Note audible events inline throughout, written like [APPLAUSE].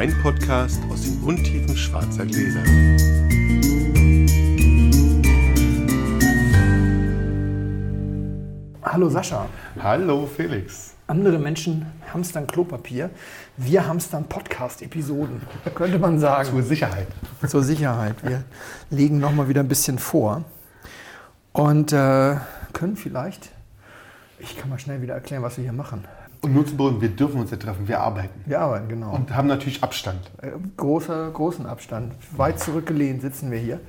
Weinpodcast aus den Untiefen schwarzer Gläser. Hallo Sascha. Hallo Felix. Andere Menschen hamstern Klopapier. Wir hamstern Podcast-Episoden, könnte man sagen. Zur Sicherheit. Zur Sicherheit. Wir legen nochmal wieder ein bisschen vor. Und äh, können vielleicht, ich kann mal schnell wieder erklären, was wir hier machen. Und nur zu beruhigen, wir dürfen uns ja treffen, wir arbeiten. Wir arbeiten, genau. Und haben natürlich Abstand. Äh, großer, großen Abstand. Weit zurückgelehnt sitzen wir hier.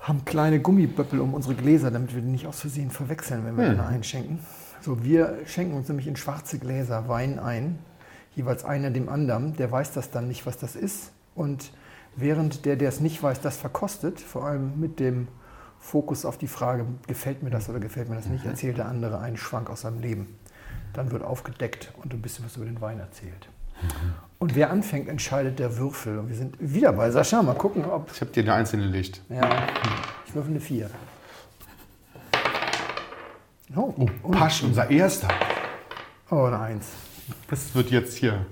Haben kleine Gummiböppel um unsere Gläser, damit wir die nicht aus Versehen verwechseln, wenn wir Hm. einschenken. So, wir schenken uns nämlich in schwarze Gläser Wein ein, jeweils einer dem anderen. Der weiß das dann nicht, was das ist. Und während der, der es nicht weiß, das verkostet, vor allem mit dem Fokus auf die Frage, gefällt mir das oder gefällt mir das nicht, erzählt der andere einen Schwank aus seinem Leben. Dann wird aufgedeckt und ein bisschen was über den Wein erzählt. Und wer anfängt, entscheidet der Würfel. Und wir sind wieder bei Sascha. Mal gucken, ob. Ich habe dir eine einzelne Licht. Ja, ich würfel eine 4. Oh, Oh, Pasch, unser erster. oh eine 1. Das wird jetzt hier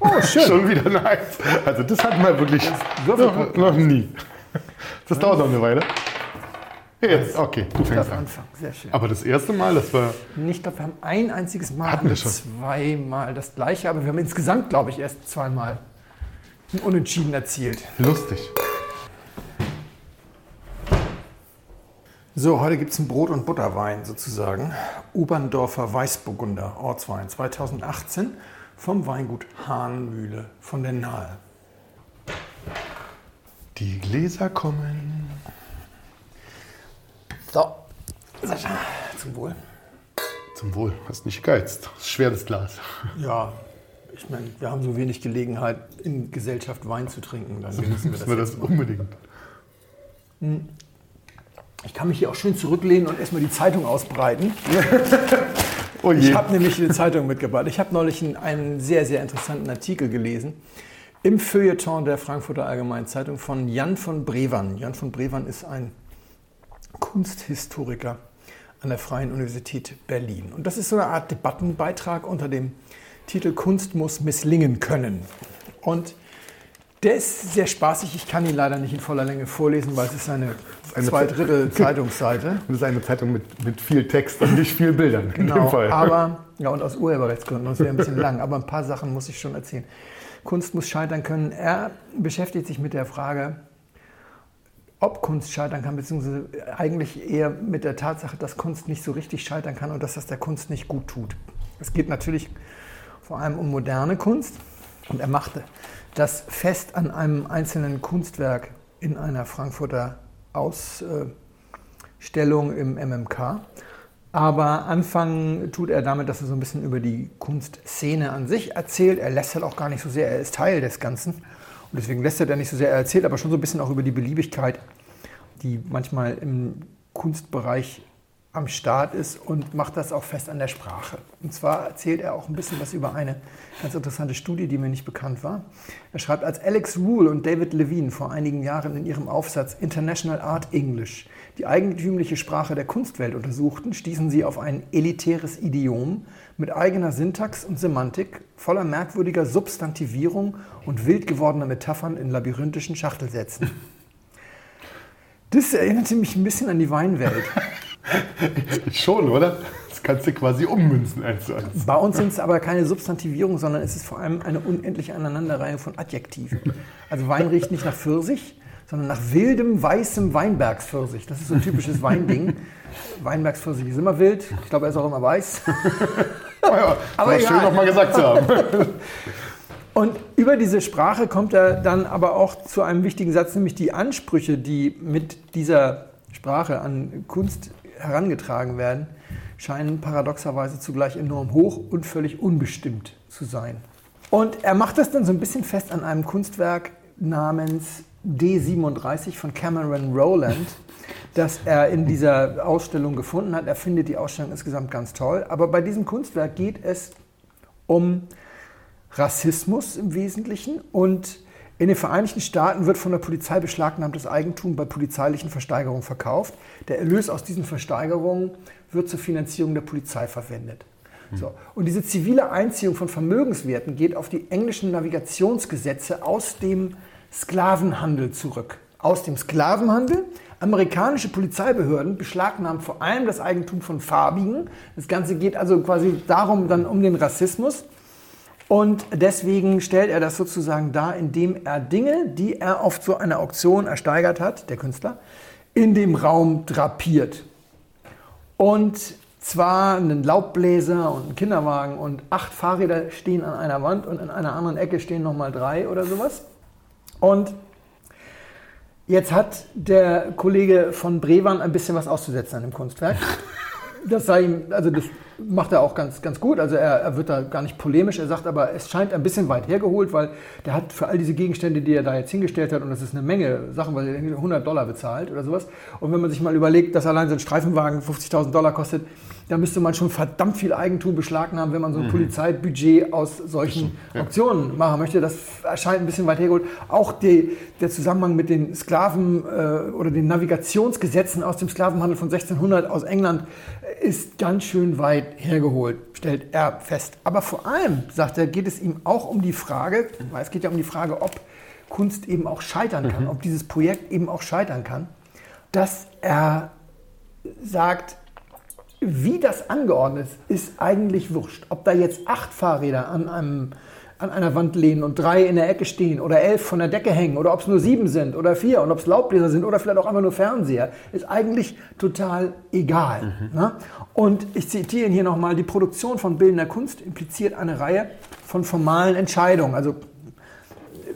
Oh, [LAUGHS] schön. schon wieder eine Eins. Also das hatten wir wirklich noch, noch nie. Das dauert noch eine Weile. Jetzt, okay, du fängst an. anfangen. Sehr schön. Aber das erste Mal, das war Ich glaube, wir haben ein einziges Mal, Hatten wir schon. zweimal das gleiche, aber wir haben insgesamt, glaube ich, erst zweimal ein Unentschieden erzielt. lustig. So, heute gibt es einen Brot- und Butterwein sozusagen. Oberndorfer Weißburgunder, Ortswein 2018 vom Weingut Hahnmühle von der Nahe. Die Gläser kommen. So, Sascha, zum Wohl. Zum Wohl, hast nicht gegeizt. Das ist schwer, das Glas. Ja, ich meine, wir haben so wenig Gelegenheit, in Gesellschaft Wein zu trinken. Dann genießen wir Müssen das. wir das unbedingt. Ich kann mich hier auch schön zurücklehnen und erstmal die Zeitung ausbreiten. [LAUGHS] Oh Ich habe nämlich eine Zeitung mitgebracht. Ich habe neulich einen, einen sehr, sehr interessanten Artikel gelesen im Feuilleton der Frankfurter Allgemeinen Zeitung von Jan von Brewan. Jan von Brewan ist ein Kunsthistoriker an der Freien Universität Berlin. Und das ist so eine Art Debattenbeitrag unter dem Titel Kunst muss misslingen können. Und der ist sehr spaßig. Ich kann ihn leider nicht in voller Länge vorlesen, weil es ist eine, eine zwei Drittel [LAUGHS] Zeitungsseite. Und das ist eine Zeitung mit, mit viel Text und nicht viel Bildern. Genau, aber, ja, und aus Urheberrechtsgründen, das wäre ein bisschen lang, aber ein paar Sachen muss ich schon erzählen. Kunst muss scheitern können. Er beschäftigt sich mit der Frage, ob Kunst scheitern kann, beziehungsweise eigentlich eher mit der Tatsache, dass Kunst nicht so richtig scheitern kann und dass das der Kunst nicht gut tut. Es geht natürlich vor allem um moderne Kunst und er machte das fest an einem einzelnen Kunstwerk in einer Frankfurter Ausstellung im MMK. Aber anfangen tut er damit, dass er so ein bisschen über die Kunstszene an sich erzählt. Er lästert auch gar nicht so sehr, er ist Teil des Ganzen. Und deswegen lästert er nicht so sehr, er erzählt aber schon so ein bisschen auch über die Beliebigkeit, die manchmal im Kunstbereich am Start ist und macht das auch fest an der Sprache. Und zwar erzählt er auch ein bisschen was über eine ganz interessante Studie, die mir nicht bekannt war. Er schreibt, als Alex Rule und David Levine vor einigen Jahren in ihrem Aufsatz International Art English die eigentümliche Sprache der Kunstwelt untersuchten, stießen sie auf ein elitäres Idiom mit eigener Syntax und Semantik, voller merkwürdiger Substantivierung und wild gewordener Metaphern in labyrinthischen Schachtelsätzen. Das erinnerte mich ein bisschen an die Weinwelt. [LAUGHS] Schon, oder? Das kannst du quasi ummünzen eins zu eins. Bei uns sind es aber keine Substantivierung, sondern es ist vor allem eine unendliche Aneinanderreihung von Adjektiven. Also Wein riecht nicht nach Pfirsich, sondern nach wildem, weißem Weinbergspfirsich. Das ist so ein typisches Weinding. Weinbergspfirsich ist immer wild. Ich glaube, er ist auch immer weiß. [LAUGHS] Aber, ja, Aber schön egal. noch mal gesagt zu haben. [LAUGHS] Und über diese Sprache kommt er dann aber auch zu einem wichtigen Satz, nämlich die Ansprüche, die mit dieser Sprache an Kunst herangetragen werden, scheinen paradoxerweise zugleich enorm hoch und völlig unbestimmt zu sein. Und er macht das dann so ein bisschen fest an einem Kunstwerk namens D37 von Cameron Rowland, [LAUGHS] das er in dieser Ausstellung gefunden hat. Er findet die Ausstellung insgesamt ganz toll. Aber bei diesem Kunstwerk geht es um Rassismus im Wesentlichen und in den Vereinigten Staaten wird von der Polizei beschlagnahmtes Eigentum bei polizeilichen Versteigerungen verkauft. Der Erlös aus diesen Versteigerungen wird zur Finanzierung der Polizei verwendet. So. Und diese zivile Einziehung von Vermögenswerten geht auf die englischen Navigationsgesetze aus dem Sklavenhandel zurück. Aus dem Sklavenhandel. Amerikanische Polizeibehörden beschlagnahmen vor allem das Eigentum von Farbigen. Das Ganze geht also quasi darum, dann um den Rassismus. Und deswegen stellt er das sozusagen dar, indem er Dinge, die er auf so einer Auktion ersteigert hat, der Künstler, in dem Raum drapiert. Und zwar einen Laubbläser und einen Kinderwagen und acht Fahrräder stehen an einer Wand und in einer anderen Ecke stehen nochmal drei oder sowas. Und jetzt hat der Kollege von Brewan ein bisschen was auszusetzen an dem Kunstwerk. [LAUGHS] Das sei ihm, also das macht er auch ganz, ganz gut. Also er, er, wird da gar nicht polemisch. Er sagt aber, es scheint ein bisschen weit hergeholt, weil der hat für all diese Gegenstände, die er da jetzt hingestellt hat, und das ist eine Menge Sachen, weil er 100 Dollar bezahlt oder sowas. Und wenn man sich mal überlegt, dass allein so ein Streifenwagen 50.000 Dollar kostet, da müsste man schon verdammt viel Eigentum beschlagnahmen, wenn man so ein mhm. Polizeibudget aus solchen. Auktionen machen möchte. Das erscheint ein bisschen weit hergeholt. Auch die, der Zusammenhang mit den Sklaven äh, oder den Navigationsgesetzen aus dem Sklavenhandel von 1600 aus England ist ganz schön weit hergeholt, stellt er fest. Aber vor allem, sagt er, geht es ihm auch um die Frage, weil es geht ja um die Frage, ob Kunst eben auch scheitern kann, mhm. ob dieses Projekt eben auch scheitern kann, dass er sagt, wie das angeordnet ist, ist eigentlich wurscht. Ob da jetzt acht Fahrräder an einem an einer Wand lehnen und drei in der Ecke stehen oder elf von der Decke hängen oder ob es nur sieben sind oder vier und ob es Laubbläser sind oder vielleicht auch einfach nur Fernseher, ist eigentlich total egal. Mhm. Ne? Und ich zitiere hier nochmal, die Produktion von bildender Kunst impliziert eine Reihe von formalen Entscheidungen, also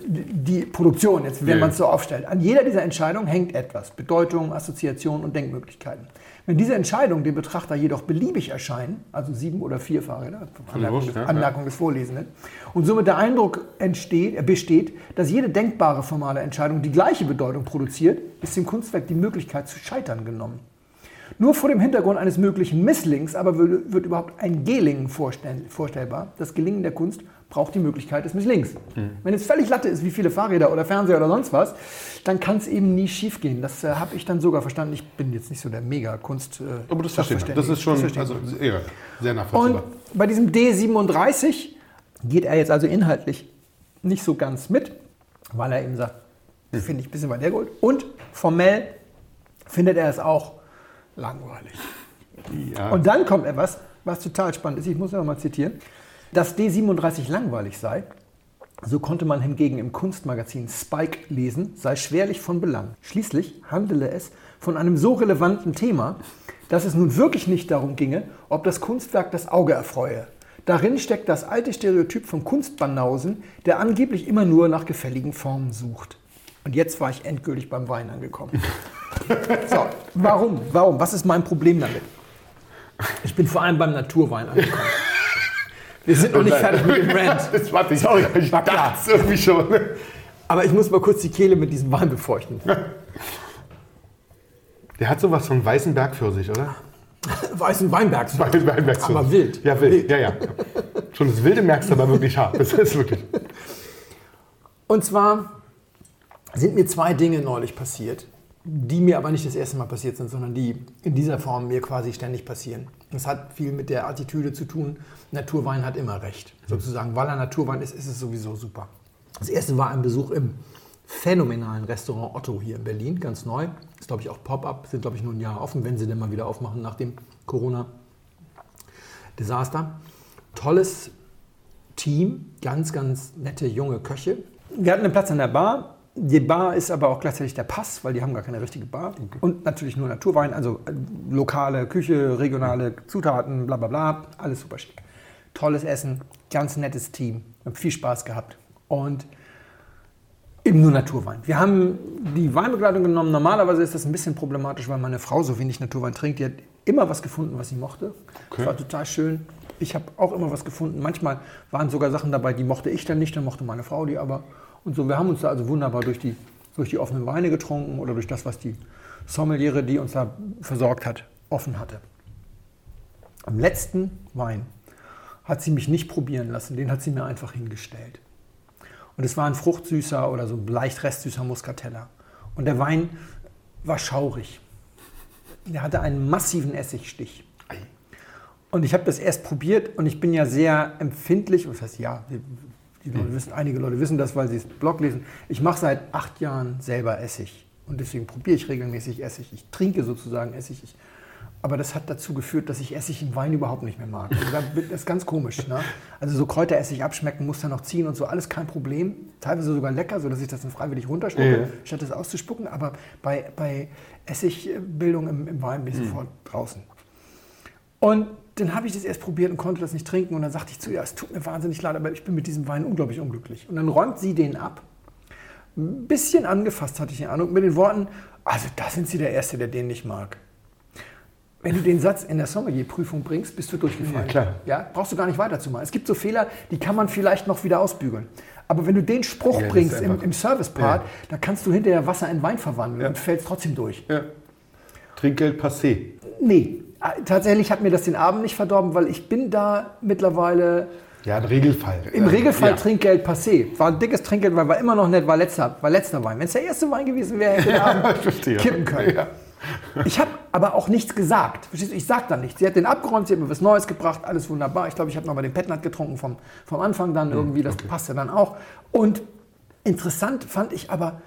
die Produktion, jetzt, wenn man es so aufstellt. An jeder dieser Entscheidungen hängt etwas, Bedeutung, Assoziation und Denkmöglichkeiten. Wenn diese Entscheidungen dem Betrachter jedoch beliebig erscheinen, also sieben oder vier Fahrräder, Anmerkung, des, Anmerkung des Vorlesenden, und somit der Eindruck entsteht, besteht, dass jede denkbare formale Entscheidung die gleiche Bedeutung produziert, ist dem Kunstwerk die Möglichkeit zu scheitern genommen. Nur vor dem Hintergrund eines möglichen Misslings aber wird, wird überhaupt ein Gelingen vorstellbar. Das Gelingen der Kunst braucht die Möglichkeit des Misslings. Mhm. Wenn es völlig Latte ist, wie viele Fahrräder oder Fernseher oder sonst was, dann kann es eben nie schief gehen. Das äh, habe ich dann sogar verstanden. Ich bin jetzt nicht so der Mega-Kunst. Äh, Aber das verstehe ich. Das ist schon das also, sehr, sehr nachvollziehbar. Und bei diesem D37 geht er jetzt also inhaltlich nicht so ganz mit, weil er eben sagt, mhm. finde ich ein bisschen weit hergeholt. Und formell findet er es auch langweilig. Ja. Und dann kommt etwas, was total spannend ist. Ich muss noch mal zitieren. Dass D37 langweilig sei, so konnte man hingegen im Kunstmagazin Spike lesen, sei schwerlich von Belang. Schließlich handele es von einem so relevanten Thema, dass es nun wirklich nicht darum ginge, ob das Kunstwerk das Auge erfreue. Darin steckt das alte Stereotyp vom Kunstbanausen, der angeblich immer nur nach gefälligen Formen sucht. Und jetzt war ich endgültig beim Wein angekommen. [LAUGHS] so, warum? Warum? Was ist mein Problem damit? Ich bin vor allem beim Naturwein angekommen. Wir sind noch nicht fertig mit dem Rant. [LAUGHS] Das warte ich. Sorry, ich war klar. irgendwie schon. Aber ich muss mal kurz die Kehle mit diesem Wein befeuchten. [LAUGHS] Der hat sowas von weißen Bergpfirsich, oder? [LAUGHS] Weißen Weinbergspfirsich. Weißen Weinbergspfirsich. Aber wild. Ja, wild. wild. Ja, ja. Schon das Wilde merkst du aber wirklich hart. Das ist wirklich. Und zwar sind mir zwei Dinge neulich passiert, die mir aber nicht das erste Mal passiert sind, sondern die in dieser Form mir quasi ständig passieren. Das hat viel mit der Attitüde zu tun. Naturwein hat immer recht. Sozusagen, weil er Naturwein ist, ist es sowieso super. Das erste war ein Besuch im phänomenalen Restaurant Otto hier in Berlin, ganz neu. Ist, glaube ich, auch Pop-up, sind, glaube ich, nur ein Jahr offen, wenn sie denn mal wieder aufmachen nach dem Corona-Desaster. Tolles Team, ganz, ganz nette junge Köche. Wir hatten einen Platz an der Bar, die Bar ist aber auch gleichzeitig der Pass, weil die haben gar keine richtige Bar. Okay. Und natürlich nur Naturwein, also äh, lokale Küche, regionale Zutaten, bla bla bla, alles super schick. Tolles Essen, ganz nettes Team, wir haben viel Spaß gehabt. Und eben nur Naturwein. Wir haben die Weinbegleitung genommen. Normalerweise ist das ein bisschen problematisch, weil meine Frau so wenig Naturwein trinkt. Die hat immer was gefunden, was sie mochte. Okay. Das war total schön. Ich habe auch immer was gefunden. Manchmal waren sogar Sachen dabei, die mochte ich dann nicht, dann mochte meine Frau die aber. Und so, wir haben uns da also wunderbar durch die, durch die offenen Weine getrunken oder durch das, was die Sommeliere, die uns da versorgt hat, offen hatte. Am letzten Wein hat sie mich nicht probieren lassen, den hat sie mir einfach hingestellt. Und es war ein fruchtsüßer oder so leicht restsüßer Muscatella. Und der Wein war schaurig. Der hatte einen massiven Essigstich. Und ich habe das erst probiert und ich bin ja sehr empfindlich. Was heißt ja? Die, Leute wissen, einige Leute wissen das, weil sie das Blog lesen. Ich mache seit acht Jahren selber Essig. Und deswegen probiere ich regelmäßig Essig. Ich trinke sozusagen Essig. Ich, aber das hat dazu geführt, dass ich Essig im Wein überhaupt nicht mehr mag. Also das ist ganz komisch. Ne? Also so Kräuteressig abschmecken, muss dann noch ziehen und so, alles kein Problem. Teilweise sogar lecker, sodass ich das dann freiwillig runterspucke, ja. statt es auszuspucken. Aber bei, bei Essigbildung im, im Wein bin ich mhm. sofort draußen. Und dann habe ich das erst probiert und konnte das nicht trinken. Und dann sagte ich zu ihr, es tut mir wahnsinnig leid, aber ich bin mit diesem Wein unglaublich unglücklich. Und dann räumt sie den ab. Ein bisschen angefasst hatte ich die Ahnung mit den Worten, also da sind Sie der Erste, der den nicht mag. Wenn du den Satz in der Sommelier-Prüfung bringst, bist du durchgefallen. Ja, klar. Ja, brauchst du gar nicht weiterzumachen. Es gibt so Fehler, die kann man vielleicht noch wieder ausbügeln. Aber wenn du den Spruch ja, bringst im, im Service-Part, ja. da kannst du hinterher Wasser in Wein verwandeln und fällst trotzdem durch. Trinkgeld passé. Nee, tatsächlich hat mir das den Abend nicht verdorben, weil ich bin da mittlerweile. Ja, im Regelfall. Im Regelfall ja. Trinkgeld passé. War ein dickes Trinkgeld, weil war immer noch nett, war letzter, war letzter Wein. Wenn es der erste Wein gewesen wäre, hätte ich ja, [LAUGHS] kippen können. Ich habe aber auch nichts gesagt. Ich sage dann nichts. Sie hat den abgeräumt, sie hat mir was Neues gebracht, alles wunderbar. Ich glaube, ich habe noch mal den Petnat getrunken vom, vom Anfang dann hm, irgendwie. Das okay. passte dann auch. Und interessant fand ich aber,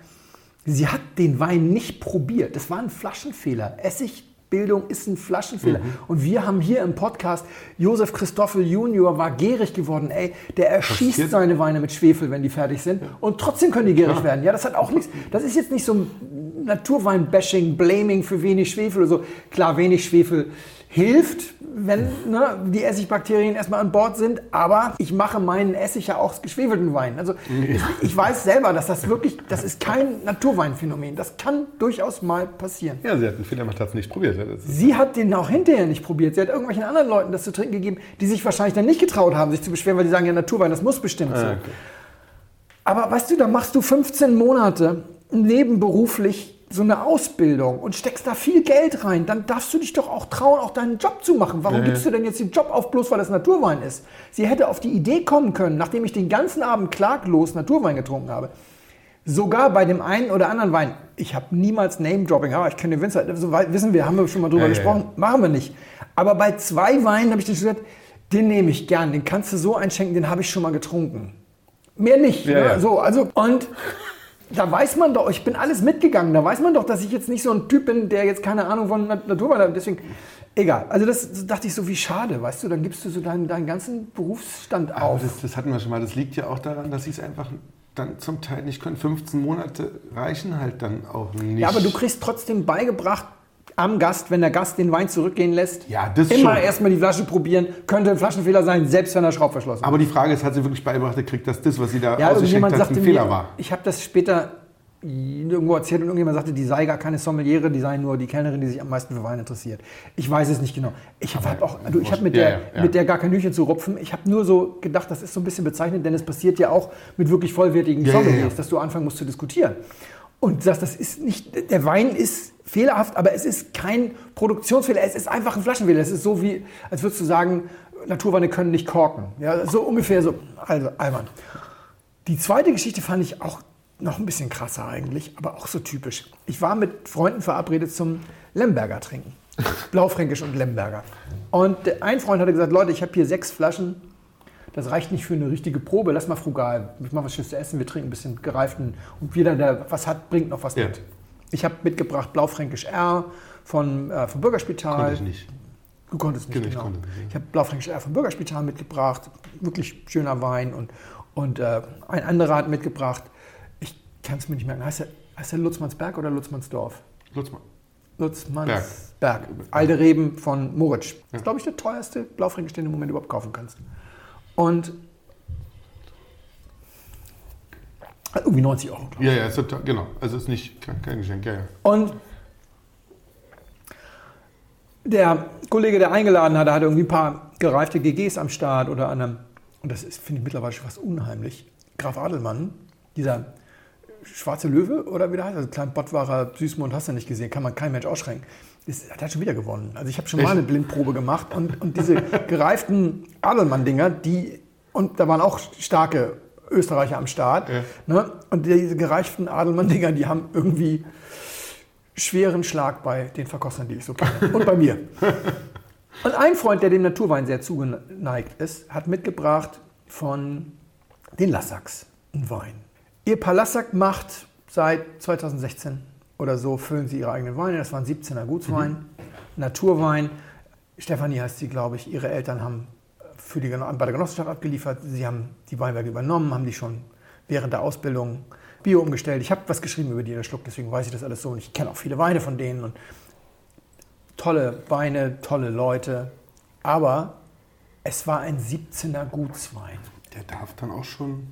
sie hat den Wein nicht probiert. Das war ein Flaschenfehler. Essig Bildung ist ein Flaschenfehler. Mhm. Und wir haben hier im Podcast, Josef Christoffel Junior war gierig geworden. Ey, der erschießt Passiert. seine Weine mit Schwefel, wenn die fertig sind. Ja. Und trotzdem können die gierig ja. werden. Ja, das hat auch nichts. Das ist jetzt nicht so ein Naturwein-Bashing, Blaming für wenig Schwefel oder so. Klar, wenig Schwefel hilft, wenn ne, die Essigbakterien erstmal an Bord sind. Aber ich mache meinen Essig ja auch aus geschwefelten Wein. Also ich, ich, weiß selber, dass das wirklich, das ist kein Naturweinphänomen. Das kann durchaus mal passieren. Ja, sie hat den Fehler gemacht, hat es nicht probiert. Sie hat den auch hinterher nicht probiert. Sie hat irgendwelchen anderen Leuten das zu trinken gegeben, die sich wahrscheinlich dann nicht getraut haben, sich zu beschweren, weil die sagen, ja, Naturwein, das muss bestimmt ah, so. Okay. Aber weißt du, da machst du 15 Monate nebenberuflich so eine Ausbildung und steckst da viel Geld rein, dann darfst du dich doch auch trauen, auch deinen Job zu machen. Warum äh. gibst du denn jetzt den Job auf, bloß weil das Naturwein ist? Sie hätte auf die Idee kommen können, nachdem ich den ganzen Abend klaglos Naturwein getrunken habe, sogar bei dem einen oder anderen Wein, ich habe niemals Name-Dropping, ja, ich kenne den Winzer, so wissen wir, haben wir schon mal drüber äh, gesprochen, äh. machen wir nicht. Aber bei zwei Weinen habe ich den gesagt, den nehme ich gern, den kannst du so einschenken, den habe ich schon mal getrunken. Mehr nicht. Ja, ne? ja. So, also, und da weiß man doch, ich bin alles mitgegangen, da weiß man doch, dass ich jetzt nicht so ein Typ bin, der jetzt keine Ahnung von Naturwein hat. Deswegen, egal. Also das, das, dachte ich so, wie schade, weißt du, dann gibst du so deinen, deinen ganzen Berufsstand auf. Das, das hatten wir schon mal, das liegt ja auch daran, dass sie es einfach dann zum Teil nicht können. 15 Monate reichen halt dann auch nicht. Ja, aber du kriegst trotzdem beigebracht, am Gast, wenn der Gast den Wein zurückgehen lässt. Ja, das Immer erstmal die Flasche probieren. Könnte ein Flaschenfehler sein, selbst wenn er Schraubverschlossen ist. Aber die Frage ist, hat sie wirklich beigebracht gekriegt, dass das, was sie da ja, ausgeschenkt hat, ein Fehler mir, war? Ich habe das später irgendwo erzählt und irgendjemand sagte, die sei gar keine Sommeliere, die sei nur die Kellnerin, die sich am meisten für Wein interessiert. Ich weiß es nicht genau. Ich habe auch, du, ich habe mit, der, ja, ja. mit der gar kein Hühnchen zu rupfen. Ich habe nur so gedacht, das ist so ein bisschen bezeichnend, denn es passiert ja auch mit wirklich vollwertigen ja, Sommeliers, dass du anfangen musst zu diskutieren. Und sagst, das ist nicht, der Wein ist fehlerhaft, aber es ist kein Produktionsfehler, es ist einfach ein Flaschenfehler. Es ist so wie, als würdest du sagen, Naturweine können nicht korken. Ja, so ungefähr so, also albern. Die zweite Geschichte fand ich auch noch ein bisschen krasser eigentlich, aber auch so typisch. Ich war mit Freunden verabredet zum Lemberger trinken. [LAUGHS] Blaufränkisch und Lemberger. Und ein Freund hatte gesagt, Leute, ich habe hier sechs Flaschen. Das reicht nicht für eine richtige Probe. Lass mal frugal. Ich mache was Schönes zu essen. Wir trinken ein bisschen gereiften. Und jeder, der was hat, bringt noch was ja. mit. Ich habe mitgebracht Blaufränkisch R von, äh, vom Bürgerspital. Konnte ich nicht. Du konntest nicht, genau. Ich, konnte ja. ich habe Blaufränkisch R vom Bürgerspital mitgebracht. Wirklich schöner Wein. Und, und äh, ein anderer hat mitgebracht kann es mir nicht merken. Heißt der, heißt der Lutzmannsberg oder Lutzmannsdorf? Lutzmann. Lutzmannsberg. Alte Reben von Moritz. Das ist, glaube ich, der teuerste Blaufränkisch, den du im Moment überhaupt kaufen kannst. Und irgendwie 90 Euro. Ja, ja, ist, genau. Also ist nicht kein, kein Geschenk. Ja, ja. Und der Kollege, der eingeladen hat, hatte irgendwie ein paar gereifte GGs am Start oder an einem, und das finde ich mittlerweile schon fast unheimlich, Graf Adelmann, dieser Schwarze Löwe oder wie der heißt, also Klein Bottwarer, Süßmund, hast du nicht gesehen, kann man kein Mensch ausschränken. Das hat er schon wieder gewonnen. Also ich habe schon mal eine Blindprobe gemacht und, und diese [LAUGHS] gereiften Adelmann-Dinger, die, und da waren auch starke Österreicher am Start, ja. ne? und diese gereiften Adelmann-Dinger, die haben irgendwie schweren Schlag bei den Verkostern, die ich so kenne. Und bei mir. [LAUGHS] Und ein Freund, der dem Naturwein sehr zugeneigt ist, hat mitgebracht von den Lassacks einen Wein. Ihr Palassack macht seit 2016 oder so, füllen sie ihre eigenen Weine. Das war ein 17er Gutswein, mhm. Naturwein. Stefanie heißt sie, glaube ich. Ihre Eltern haben für die, bei der Genossenschaft abgeliefert. Sie haben die Weinberge übernommen, haben die schon während der Ausbildung Bio umgestellt. Ich habe was geschrieben über die der Schluck, deswegen weiß ich das alles so. Und ich kenne auch viele Weine von denen. Und tolle Weine, tolle Leute. Aber es war ein 17er Gutswein. Der darf dann auch schon.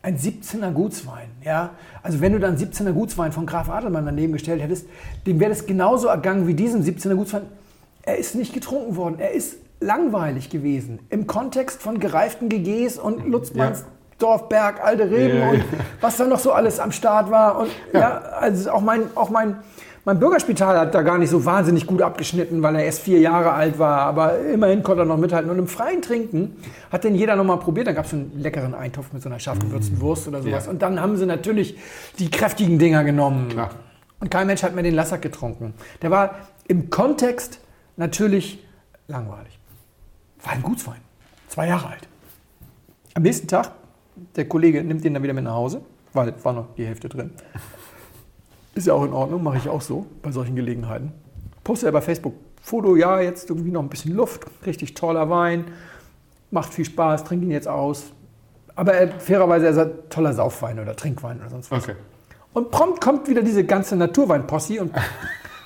Ein 17er Gutswein, ja. Also wenn du dann 17er Gutswein von Graf Adelmann daneben gestellt hättest, dem wäre das genauso ergangen wie diesem 17er Gutswein. Er ist nicht getrunken worden. Er ist langweilig gewesen. Im Kontext von gereiften GGs und Lutzmanns ja. Dorfberg, alte Reben ja, ja, und was da noch so alles am Start war. Und ja, also auch mein, auch mein, mein Bürgerspital hat da gar nicht so wahnsinnig gut abgeschnitten, weil er erst vier Jahre alt war. Aber immerhin konnte er noch mithalten. Und im freien Trinken hat den jeder noch mal probiert. Dann gab es einen leckeren Eintopf mit so einer scharf gewürzten Wurst oder sowas. Und dann haben sie natürlich die kräftigen Dinger genommen. Klar. Und kein Mensch hat mehr den Lassack getrunken. Der war im Kontext natürlich langweilig. War ein Gutswein. Zwei Jahre alt. Am nächsten Tag, der Kollege nimmt den dann wieder mit nach Hause, weil war noch die Hälfte drin. Ist ja auch in Ordnung, mache ich auch so bei solchen Gelegenheiten. Poste er bei Facebook Foto, ja, jetzt irgendwie noch ein bisschen Luft, richtig toller Wein, macht viel Spaß, trinkt ihn jetzt aus. Aber er, fairerweise, er sagt toller Saufwein oder Trinkwein oder sonst was. Okay. Und prompt kommt wieder diese ganze Naturwein-Possi und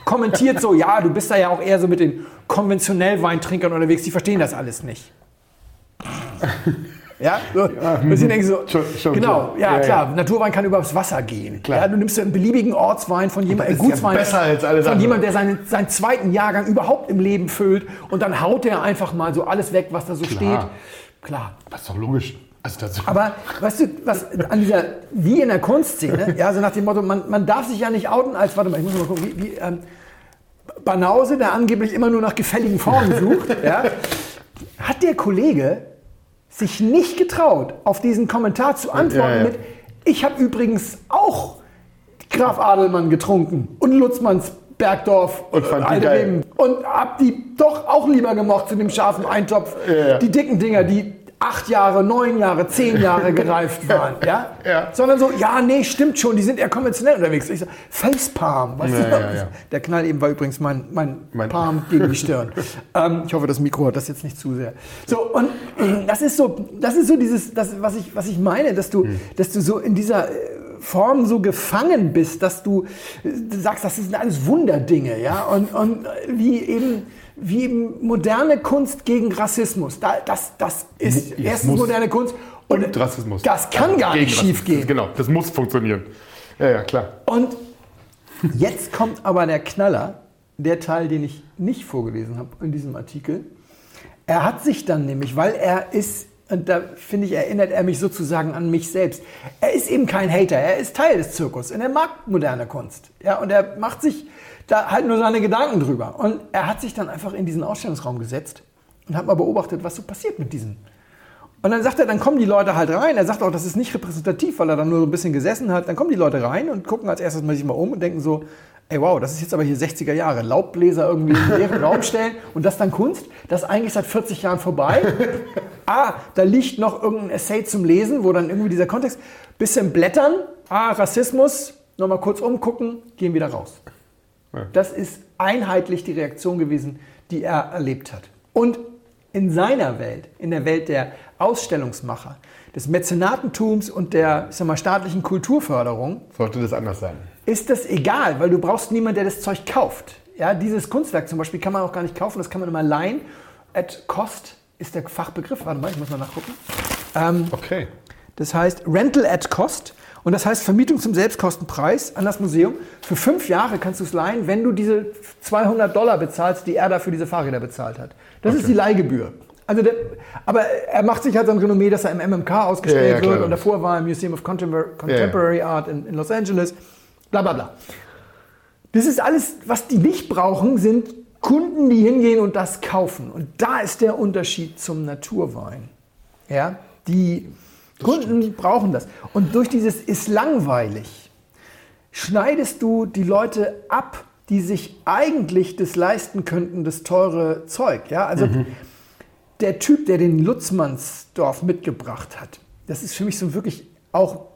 kommentiert so, ja, du bist da ja auch eher so mit den konventionell Weintrinkern unterwegs, die verstehen das alles nicht. [LAUGHS] Ja, so, ja hm. ich denke so, schon, schon, genau, ja, ja, klar, ja. Naturwein kann übers Wasser gehen. Klar. Ja, du nimmst einen beliebigen Ortswein von jemandem, äh, Gutswein besser als alles von jemandem, der seinen, seinen zweiten Jahrgang überhaupt im Leben füllt und dann haut er einfach mal so alles weg, was da so klar. steht. Klar. Das ist doch logisch. Also Aber weißt du, was an dieser, wie in der Kunstszene, ja, so nach dem Motto, man, man darf sich ja nicht outen als, warte mal, ich muss mal gucken, wie, wie ähm, Banause, der angeblich immer nur nach gefälligen Formen sucht, [LAUGHS] ja, hat der Kollege sich nicht getraut, auf diesen Kommentar zu antworten ja, ja. mit, ich habe übrigens auch Graf Adelmann getrunken und Lutzmanns Bergdorf und fand die geil. und hab die doch auch lieber gemocht zu dem scharfen Eintopf. Ja, die dicken Dinger, die acht Jahre, neun Jahre, zehn Jahre gereift waren, ja? ja? Sondern so, ja, nee, stimmt schon, die sind eher konventionell unterwegs. Ich so, Facepalm, weißt ja, du? Ja. Der Knall eben war übrigens mein, mein, mein Palm gegen die Stirn. [LAUGHS] ähm, ich hoffe, das Mikro hat das jetzt nicht zu sehr. So, und [CLEARS THROAT] das ist so, das ist so dieses, das, was ich, was ich meine, dass du, hm. dass du so in dieser, äh, Form so gefangen bist, dass du äh, sagst, das sind alles Wunderdinge, ja, und, und wie eben wie moderne Kunst gegen Rassismus. das, das ist Jetzt erstens moderne Kunst und, und, Rassismus. Das kann gar nicht schief gehen. Genau, das muss funktionieren. Ja, ja, klar. Und jetzt kommt aber der Knaller, der Teil, den ich nicht vorgelesen habe in diesem Artikel. Er hat sich dann nämlich, weil er ist, und da finde ich, erinnert er mich sozusagen an mich selbst. Er ist eben kein Hater, er ist Teil des Zirkus und er mag moderne Kunst. Ja, und er macht sich da halt nur seine Gedanken drüber. Und er hat sich dann einfach in diesen Ausstellungsraum gesetzt und hat mal beobachtet, was so passiert mit diesen. Und dann sagt er, dann kommen die Leute halt rein. Er sagt auch, das ist nicht repräsentativ, weil er dann nur so ein bisschen gesessen hat. Dann kommen die Leute rein und gucken als erstes mal sich mal um und denken so, ey wow, das ist jetzt aber hier 60er Jahre. Laubbläser irgendwie in den leeren [LAUGHS] Raum stellen und das dann Kunst. Das ist eigentlich seit 40 Jahren vorbei. [LAUGHS] ah, da liegt noch irgendein Essay zum Lesen, wo dann irgendwie dieser Kontext, bisschen blättern, ah, Rassismus, nochmal kurz umgucken, gehen wieder raus. Das ist einheitlich die Reaktion gewesen, die er erlebt hat. Und in seiner Welt, in der Welt der Ausstellungsmacher, des Mäzenatentums und der ich sag mal, staatlichen Kulturförderung, sollte das anders sein. Ist das egal, weil du brauchst niemanden, der das Zeug kauft. Ja, dieses Kunstwerk zum Beispiel kann man auch gar nicht kaufen, das kann man immer leihen. At cost ist der Fachbegriff. Warte mal, ich muss mal nachgucken. Ähm, okay. Das heißt Rental at Cost. Und das heißt Vermietung zum Selbstkostenpreis an das Museum. Für fünf Jahre kannst du es leihen, wenn du diese 200 Dollar bezahlst, die er da für diese Fahrräder bezahlt hat. Das okay. ist die Leihgebühr. Also der, aber er macht sich halt so ein Renommee, dass er im MMK ausgestellt ja, ja, wird und davor war er im Museum of Contemporary ja, Art in, in Los Angeles. Bla bla bla. Das ist alles, was die nicht brauchen, sind Kunden, die hingehen und das kaufen. Und da ist der Unterschied zum Naturwein. Ja, die Kunden stimmt. brauchen das. Und durch dieses ist langweilig schneidest du die Leute ab die sich eigentlich das leisten könnten, das teure Zeug. Ja, also der Typ, der den Lutzmannsdorf mitgebracht hat, das ist für mich so wirklich auch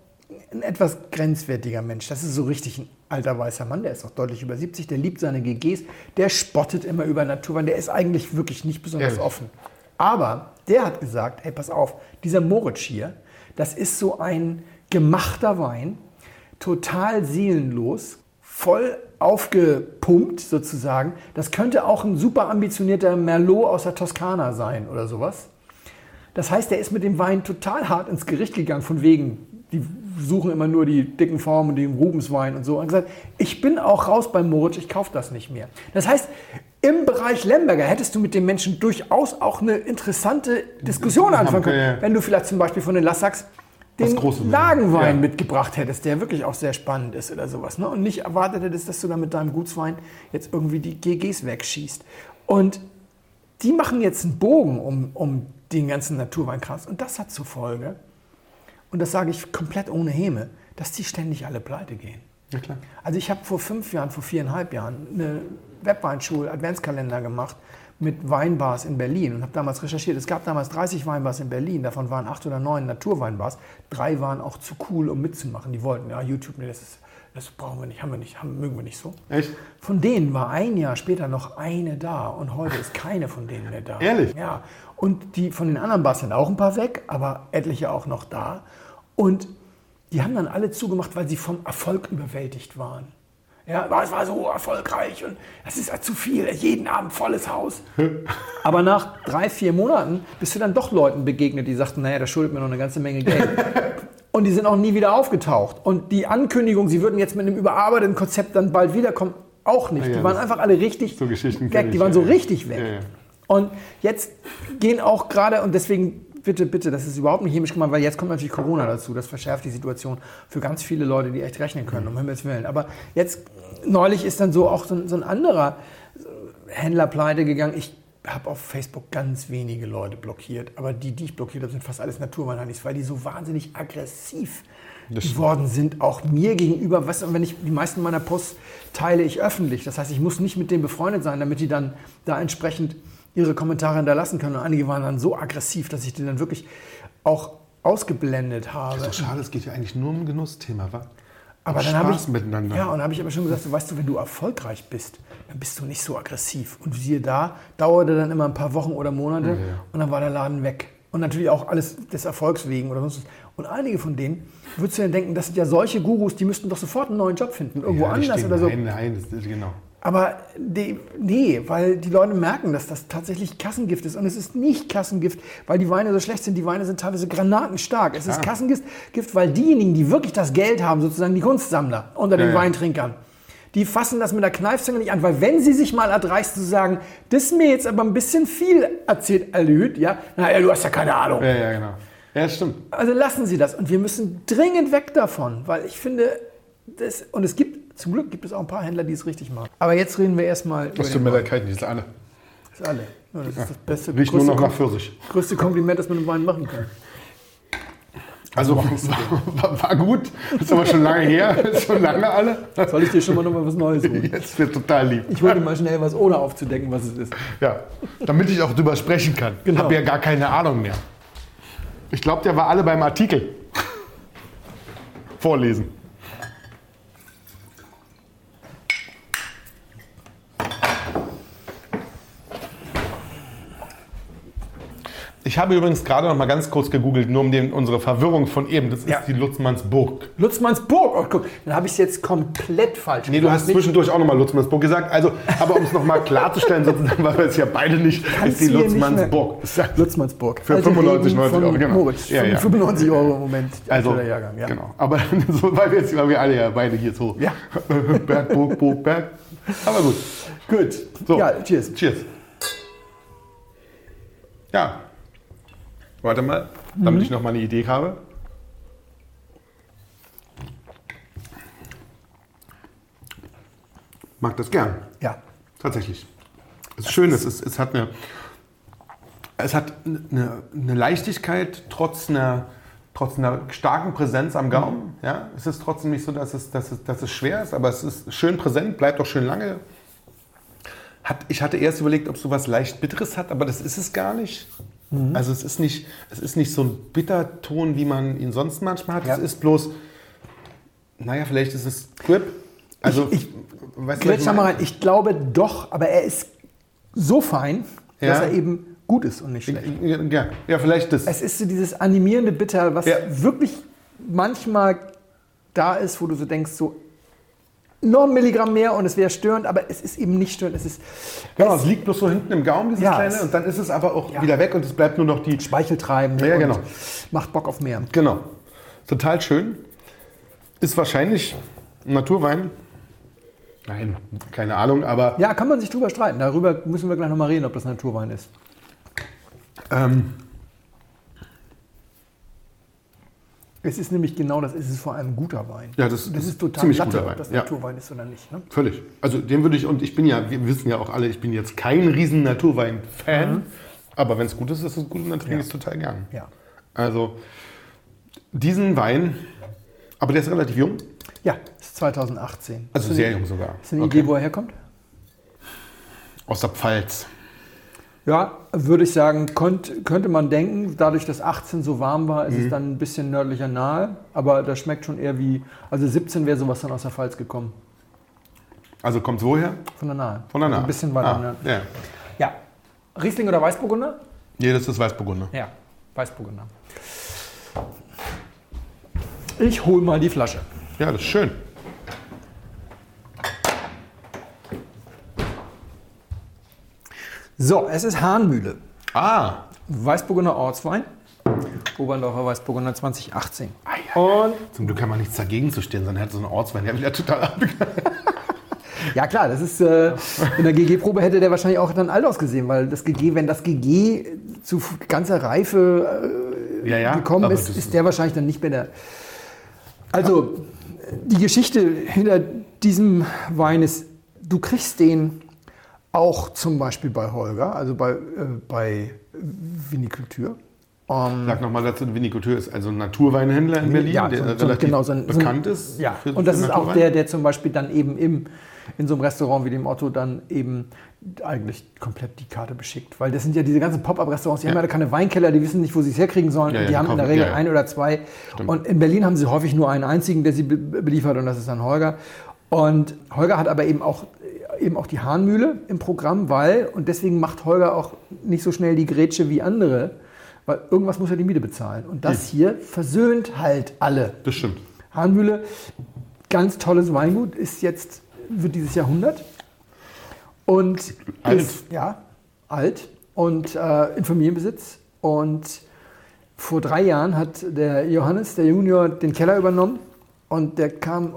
ein etwas grenzwertiger Mensch. Das ist so richtig ein alter weißer Mann, der ist auch deutlich über 70, der liebt seine GGs, der spottet immer über Naturwein, der ist eigentlich wirklich nicht besonders Ehrlich? offen. Aber der hat gesagt, hey, pass auf, dieser Moritz hier, das ist so ein gemachter Wein, total seelenlos, voll aufgepumpt sozusagen. Das könnte auch ein super ambitionierter Merlot aus der Toskana sein oder sowas. Das heißt, er ist mit dem Wein total hart ins Gericht gegangen, von wegen, die suchen immer nur die dicken Formen und den Rubenswein und so. Und gesagt, ich bin auch raus beim Moritz, ich kaufe das nicht mehr. Das heißt, im Bereich Lemberger hättest du mit dem Menschen durchaus auch eine interessante Diskussion anfangen können. Wenn du vielleicht zum Beispiel von den Lassacks den Lagenwein ja. mitgebracht hättest, der wirklich auch sehr spannend ist oder sowas. Ne? Und nicht erwartet hättest, dass du da mit deinem Gutswein jetzt irgendwie die GGs wegschießt. Und die machen jetzt einen Bogen um, um den ganzen Naturweinkranz. Und das hat zur Folge, und das sage ich komplett ohne Häme, dass die ständig alle pleite gehen. Ja, klar. Also ich habe vor fünf Jahren, vor viereinhalb Jahren eine Webweinschul-Adventskalender gemacht mit Weinbars in Berlin und habe damals recherchiert. Es gab damals 30 Weinbars in Berlin, davon waren acht oder neun Naturweinbars. Drei waren auch zu cool, um mitzumachen. Die wollten, ja, YouTube, nee, das, ist, das brauchen wir nicht, haben wir nicht, haben, mögen wir nicht so. Echt? Von denen war ein Jahr später noch eine da und heute ist keine von denen mehr da. Ehrlich? Ja. Und die von den anderen Bars sind auch ein paar weg, aber etliche auch noch da. Und die haben dann alle zugemacht, weil sie vom Erfolg überwältigt waren. Ja, es war so erfolgreich und das ist ja zu viel, jeden Abend volles Haus. [LAUGHS] Aber nach drei, vier Monaten bist du dann doch Leuten begegnet, die sagten, naja, das schuldet mir noch eine ganze Menge Geld. [LAUGHS] Und die sind auch nie wieder aufgetaucht. Und die Ankündigung, sie würden jetzt mit einem überarbeiteten Konzept dann bald wiederkommen, auch nicht. Ja, die waren einfach alle richtig so weg. Die waren so richtig weg. Ja. Und jetzt gehen auch gerade, und deswegen bitte, bitte, das ist überhaupt nicht chemisch gemeint, weil jetzt kommt natürlich Corona dazu. Das verschärft die Situation für ganz viele Leute, die echt rechnen können, um Himmels Willen. Aber jetzt, neulich ist dann so auch so, ein- so ein anderer Händler pleite gegangen. Ich habe auf Facebook ganz wenige Leute blockiert, aber die, die ich blockiert habe, sind fast alles Naturweinhandys, weil die so wahnsinnig aggressiv geworden sind, auch mir gegenüber. Du, wenn ich die meisten meiner Posts teile ich öffentlich. Das heißt, ich muss nicht mit denen befreundet sein, damit die dann da entsprechend ihre Kommentare hinterlassen können. Und einige waren dann so aggressiv, dass ich die dann wirklich auch ausgeblendet habe. Ist doch schade, es geht ja eigentlich nur um ein Genussthema, wa? Aber dann habe Spaß ich miteinander. Ja, und dann habe ich aber schon gesagt, so, weißt du, wenn du erfolgreich bist, dann bist du nicht so aggressiv. Und siehe da, dauerte dann immer ein paar Wochen oder Monate und dann war der Laden weg. Und natürlich auch alles des Erfolgs wegen oder sonst was. Und einige von denen, würdest du dann denken, das sind ja solche Gurus, die müssten doch sofort einen neuen Job finden, irgendwo Ja, anders oder so. Nein, nein, das ist, genau. Aber die, nee, weil die Leute merken, dass das tatsächlich Kassengift ist. Und es ist nicht Kassengift, weil die Weine so schlecht sind. Die Weine sind teilweise granatenstark. Es ist Klar. Kassengift, Gift, weil diejenigen, die wirklich das Geld haben, sozusagen die Kunstsammler unter den Ja. Weintrinkern, die fassen das mit der Kneifzange nicht an. Weil wenn sie sich mal erdreisten zu sagen, das ist mir jetzt aber ein bisschen viel erzählt, Alüt, ja, naja, du hast ja keine Ahnung. Ja, ja, genau. Ja, stimmt. Also lassen Sie das. Und wir müssen dringend weg davon, weil ich finde, das, und es gibt, zum Glück gibt es auch ein paar Händler, die es richtig machen. Aber jetzt reden wir erstmal über Das tut mir leid, kann ich nicht alle. Das ist alle. Ja, das ist das beste, Riecht nur noch nach Pfirsich. größte Kompliment, das man einem Wein machen kann. Also war, [LAUGHS] war, war gut. Ist aber schon lange her. Ist schon lange alle. Soll ich dir schon mal noch mal was Neues holen? Jetzt wird total lieb. Ich dir mal schnell was, ohne aufzudecken, was es ist. Ja, damit ich auch drüber sprechen kann. Ich Genau. habe ja gar keine Ahnung mehr. Ich glaube, der war alle beim Artikel. Vorlesen. Ich habe übrigens gerade noch mal ganz kurz gegoogelt, nur um den, unsere Verwirrung von eben. Das ist Ja. die Lutzmannsburg. Lutzmannsburg, oh, guck, dann habe ich es jetzt komplett falsch Nee, du hast zwischendurch auch nochmal Lutzmannsburg gesagt. Also, aber um es nochmal klarzustellen, sozusagen, [LAUGHS] weil wir es ja beide nicht, ist die Lutzmannsburg. Lutzmannsburg. Für Alte 95, Reden 90 von Euro, genau. Moritz. Ja, ja. 95 Euro im Moment. Also, Jahrgang, ja. genau. Aber [LAUGHS] so, weil wir jetzt, weil wir alle ja beide hier so Ja. [LAUGHS] Berg, Burg, Burg, Berg. Aber gut. Gut. So. Ja, cheers. Cheers. Ja. Warte mal, damit Mhm. ich noch mal eine Idee habe. Mag das gern. Ja. Tatsächlich. Es ist schön, es, ist, es hat eine, es hat eine, eine Leichtigkeit trotz einer trotz einer starken Präsenz am Gaumen. Ja, es ist trotzdem nicht so, dass es, dass, es, dass es schwer ist, aber es ist schön präsent, bleibt auch schön lange. Hat, ich hatte erst überlegt, ob es so was leicht Bitteres hat, aber das ist es gar nicht. Also es ist nicht, es ist nicht so ein Bitterton, wie man ihn sonst manchmal hat. Ja. Es ist bloß, naja, vielleicht ist es Grip. Also, Ich- weißt was Grätsch ich mal rein. Ich glaube doch, aber er ist so fein, Ja. dass er eben gut ist und nicht schlecht. Ja, ja, vielleicht das. Es ist so dieses animierende Bitter, was Ja. wirklich manchmal da ist, wo du so denkst, so noch ein Milligramm mehr und es wäre störend, aber es ist eben nicht störend. Es ist Genau, es liegt bloß so hinten im Gaumen, dieses Ja, kleine, es- und dann ist es aber auch Ja. wieder weg und es bleibt nur noch die. speicheltreibend Ja, genau. macht Bock auf mehr. Genau. Total schön. Ist wahrscheinlich ein Naturwein. Nein, keine Ahnung, aber Ja, kann man sich drüber streiten. Darüber müssen wir gleich nochmal reden, ob das Naturwein ist. ähm, Es ist nämlich genau das, es ist vor allem guter Wein. Ja, das- das ist ist total ziemlich Latte, guter ob Wein, das ja. Naturwein ist oder nicht. Ne? völlig. Also den würde ich, und ich bin ja, wir wissen ja auch alle, ich bin jetzt kein riesen Naturwein-Fan, aber wenn es gut ist, ist es gut und dann trinke ich es total gern. Ja. Also diesen Wein, aber der ist relativ jung, Ja, ist 2018. also du sehr jung sogar. Du eine Okay. Idee, wo er herkommt? Aus der Pfalz. Ja, würde ich sagen, konnt, könnte man denken, dadurch, dass 18 so warm war, ist es dann ein bisschen nördlicher nahe. Aber das schmeckt schon eher wie, also 17 wäre sowas dann aus der Pfalz gekommen. Also kommt es woher? Von der Nahe. Von der Also Nahe. Ein bisschen weiter. Ah, ja. Ja. Riesling oder Weißburgunder? Nee, das ist Weißburgunder. Ja, Weißburgunder. Ich hole mal die Flasche. Ja, das ist schön. So, es ist Hahnmühle. Ah, Weißburgunder Ortswein. Oberndorfer Weißburgunder 2018. Ei, Und zum Glück kann man nichts dagegen zu stehen, sondern hätte so einen Ortswein, der wieder total ab. [LAUGHS] ja klar, das ist äh, in der GG-Probe hätte der wahrscheinlich auch dann alt ausgesehen, weil das GG, wenn das GG zu ganzer Reife äh, Ja, ja. gekommen ist, ist der wahrscheinlich dann nicht mehr der. Also die Geschichte hinter diesem Wein ist, du kriegst den auch zum Beispiel bei Holger, also bei, äh, bei Vinikultur. Ähm, Sag nochmal dazu, Viniculture ist also ein Naturweinhändler in Berlin, Ja, der so- so- relativ genau, so ein- so ein- bekannt ist. Ja, und das ist auch der, der zum Beispiel dann eben im, in so einem Restaurant wie dem Otto dann eben eigentlich komplett die Karte beschickt. Weil das sind ja diese ganzen Pop-Up-Restaurants, die Ja. haben ja keine Weinkeller, die wissen nicht, wo sie es herkriegen sollen. Ja, die haben in der Regel ein oder zwei. Und in Berlin haben sie häufig nur einen einzigen, der sie be beliefert und das ist dann Holger. Und Holger hat aber eben auch, eben auch die Hahnmühle im Programm, weil, und deswegen macht Holger auch nicht so schnell die Grätsche wie andere, weil irgendwas muss er die Miete bezahlen. Und das hier versöhnt halt alle. Das stimmt. Hahnmühle, ganz tolles Weingut, ist jetzt, wird dieses Jahr 100. Und Alt. ist, ja, alt und äh, in Familienbesitz. Und vor drei Jahren hat der Johannes, der Junior, den Keller übernommen. Und der kam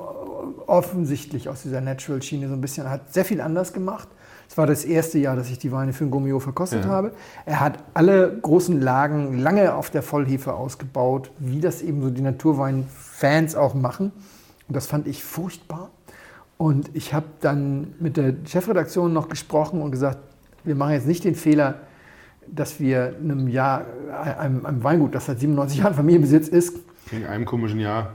offensichtlich aus dieser Natural-Schiene so ein bisschen, hat sehr viel anders gemacht. Es war das erste Jahr, dass ich die Weine für ein Gummio verkostet Ja. habe. Er hat alle großen Lagen lange auf der Vollhefe ausgebaut, wie das eben so die Naturwein-Fans auch machen. Und das fand ich furchtbar. Und ich habe dann mit der Chefredaktion noch gesprochen und gesagt, wir machen jetzt nicht den Fehler, dass wir einem Jahr, einem, einem Weingut, das seit 97 Jahren Familienbesitz ist, In einem komischen Jahr.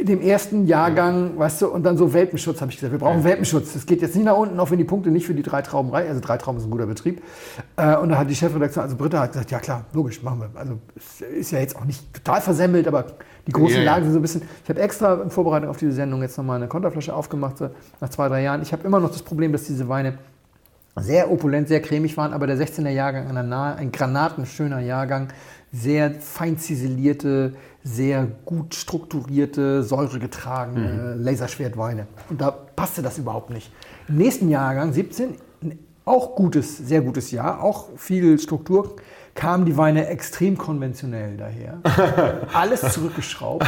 In dem ersten Jahrgang, weißt du, und dann so Welpenschutz, habe ich gesagt. Wir brauchen. Welpenschutz. Das geht jetzt nicht nach unten, auch wenn die Punkte nicht für die drei Trauben reichen. Also drei Trauben ist ein guter Betrieb. Äh, Und da hat die Chefredaktion, also Britta, hat gesagt, ja klar, logisch, machen wir. Also es ist ja jetzt auch nicht total versemmelt, aber die großen ja. Lagen sind so ein bisschen. Ich habe extra in Vorbereitung auf diese Sendung jetzt nochmal eine Konterflasche aufgemacht, so nach zwei, drei Jahren. Ich habe immer noch das Problem, dass diese Weine sehr opulent, sehr cremig waren, aber der 16er Jahrgang an der Nahe, ein granatenschöner Jahrgang, sehr fein ziselierte, sehr gut strukturierte, säuregetragene Laserschwertweine. Und da passte das überhaupt nicht. Im nächsten Jahrgang, 17, ein auch gutes, sehr gutes Jahr, auch viel Struktur, kamen die Weine extrem konventionell daher. [LAUGHS] Alles zurückgeschraubt.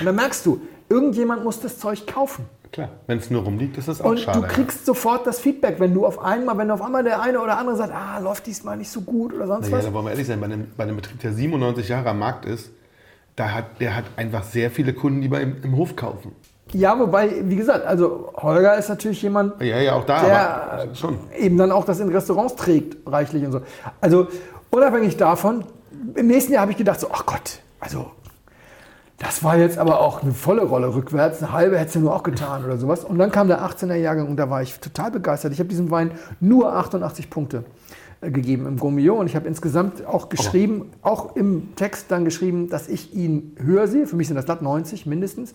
Und dann merkst du, irgendjemand muss das Zeug kaufen. Klar. Wenn es nur rumliegt, ist das auch Und schade. du kriegst sofort das Feedback, wenn du auf einmal, wenn auf einmal der eine oder andere sagt, ah, läuft diesmal nicht so gut oder sonst Naja, was. da wollen wir ehrlich sein, bei einem, bei einem Betrieb, der 97 Jahre am Markt ist, da hat, der hat einfach sehr viele Kunden, die bei ihm im Hof kaufen. Ja, wobei, wie gesagt, also Holger ist natürlich jemand, Ja, ja, auch da, der eben dann auch das in Restaurants trägt, reichlich und so. Also unabhängig davon, im nächsten Jahr habe ich gedacht, so, ach Gott, also Das war jetzt aber auch eine volle Rolle rückwärts. Eine halbe hätte du nur auch getan oder sowas. Und dann kam der 18er Jahrgang und da war ich total begeistert. Ich habe diesem Wein nur 88 Punkte gegeben im Gourmillon und ich habe insgesamt auch geschrieben, auch im Text dann geschrieben, dass ich ihn höher sehe. Für mich sind das glatt 90 mindestens.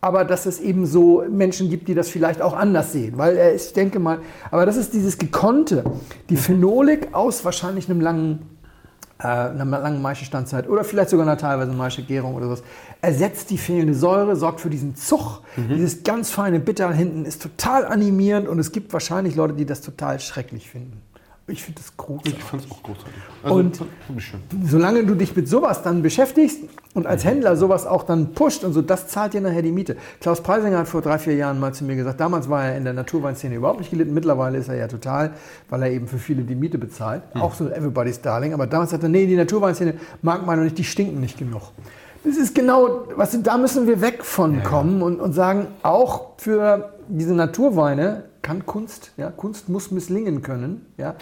Aber dass es eben so Menschen gibt, die das vielleicht auch anders sehen. Weil er ist, ich denke mal, aber das ist dieses Gekonnte, die Phenolik aus wahrscheinlich einem langen äh, einer langen Maischestandzeit oder vielleicht sogar einer teilweise Maischegärung oder sowas, ersetzt die fehlende Säure, sorgt für diesen Zug. Mhm. Dieses ganz feine Bitter hinten ist total animierend und es gibt wahrscheinlich Leute, die das total schrecklich finden. Ich finde das großartig. Ich fand es auch großartig. Also, und solange du dich mit sowas dann beschäftigst und als Händler sowas auch dann pusht und so, das zahlt dir nachher die Miete. Klaus Preisinger hat vor drei, vier Jahren mal zu mir gesagt, damals war er in der Naturweinszene überhaupt nicht gelitten, mittlerweile ist er ja total, weil er eben für viele die Miete bezahlt. Hm. Auch so Everybody's Darling. Aber damals hat er, nee, die Naturweinszene mag man noch nicht, die stinken nicht genug. Das ist genau, was, da müssen wir weg von kommen und, und sagen, auch für diese Naturweine kann Kunst. Ja? Kunst muss misslingen können. Ja?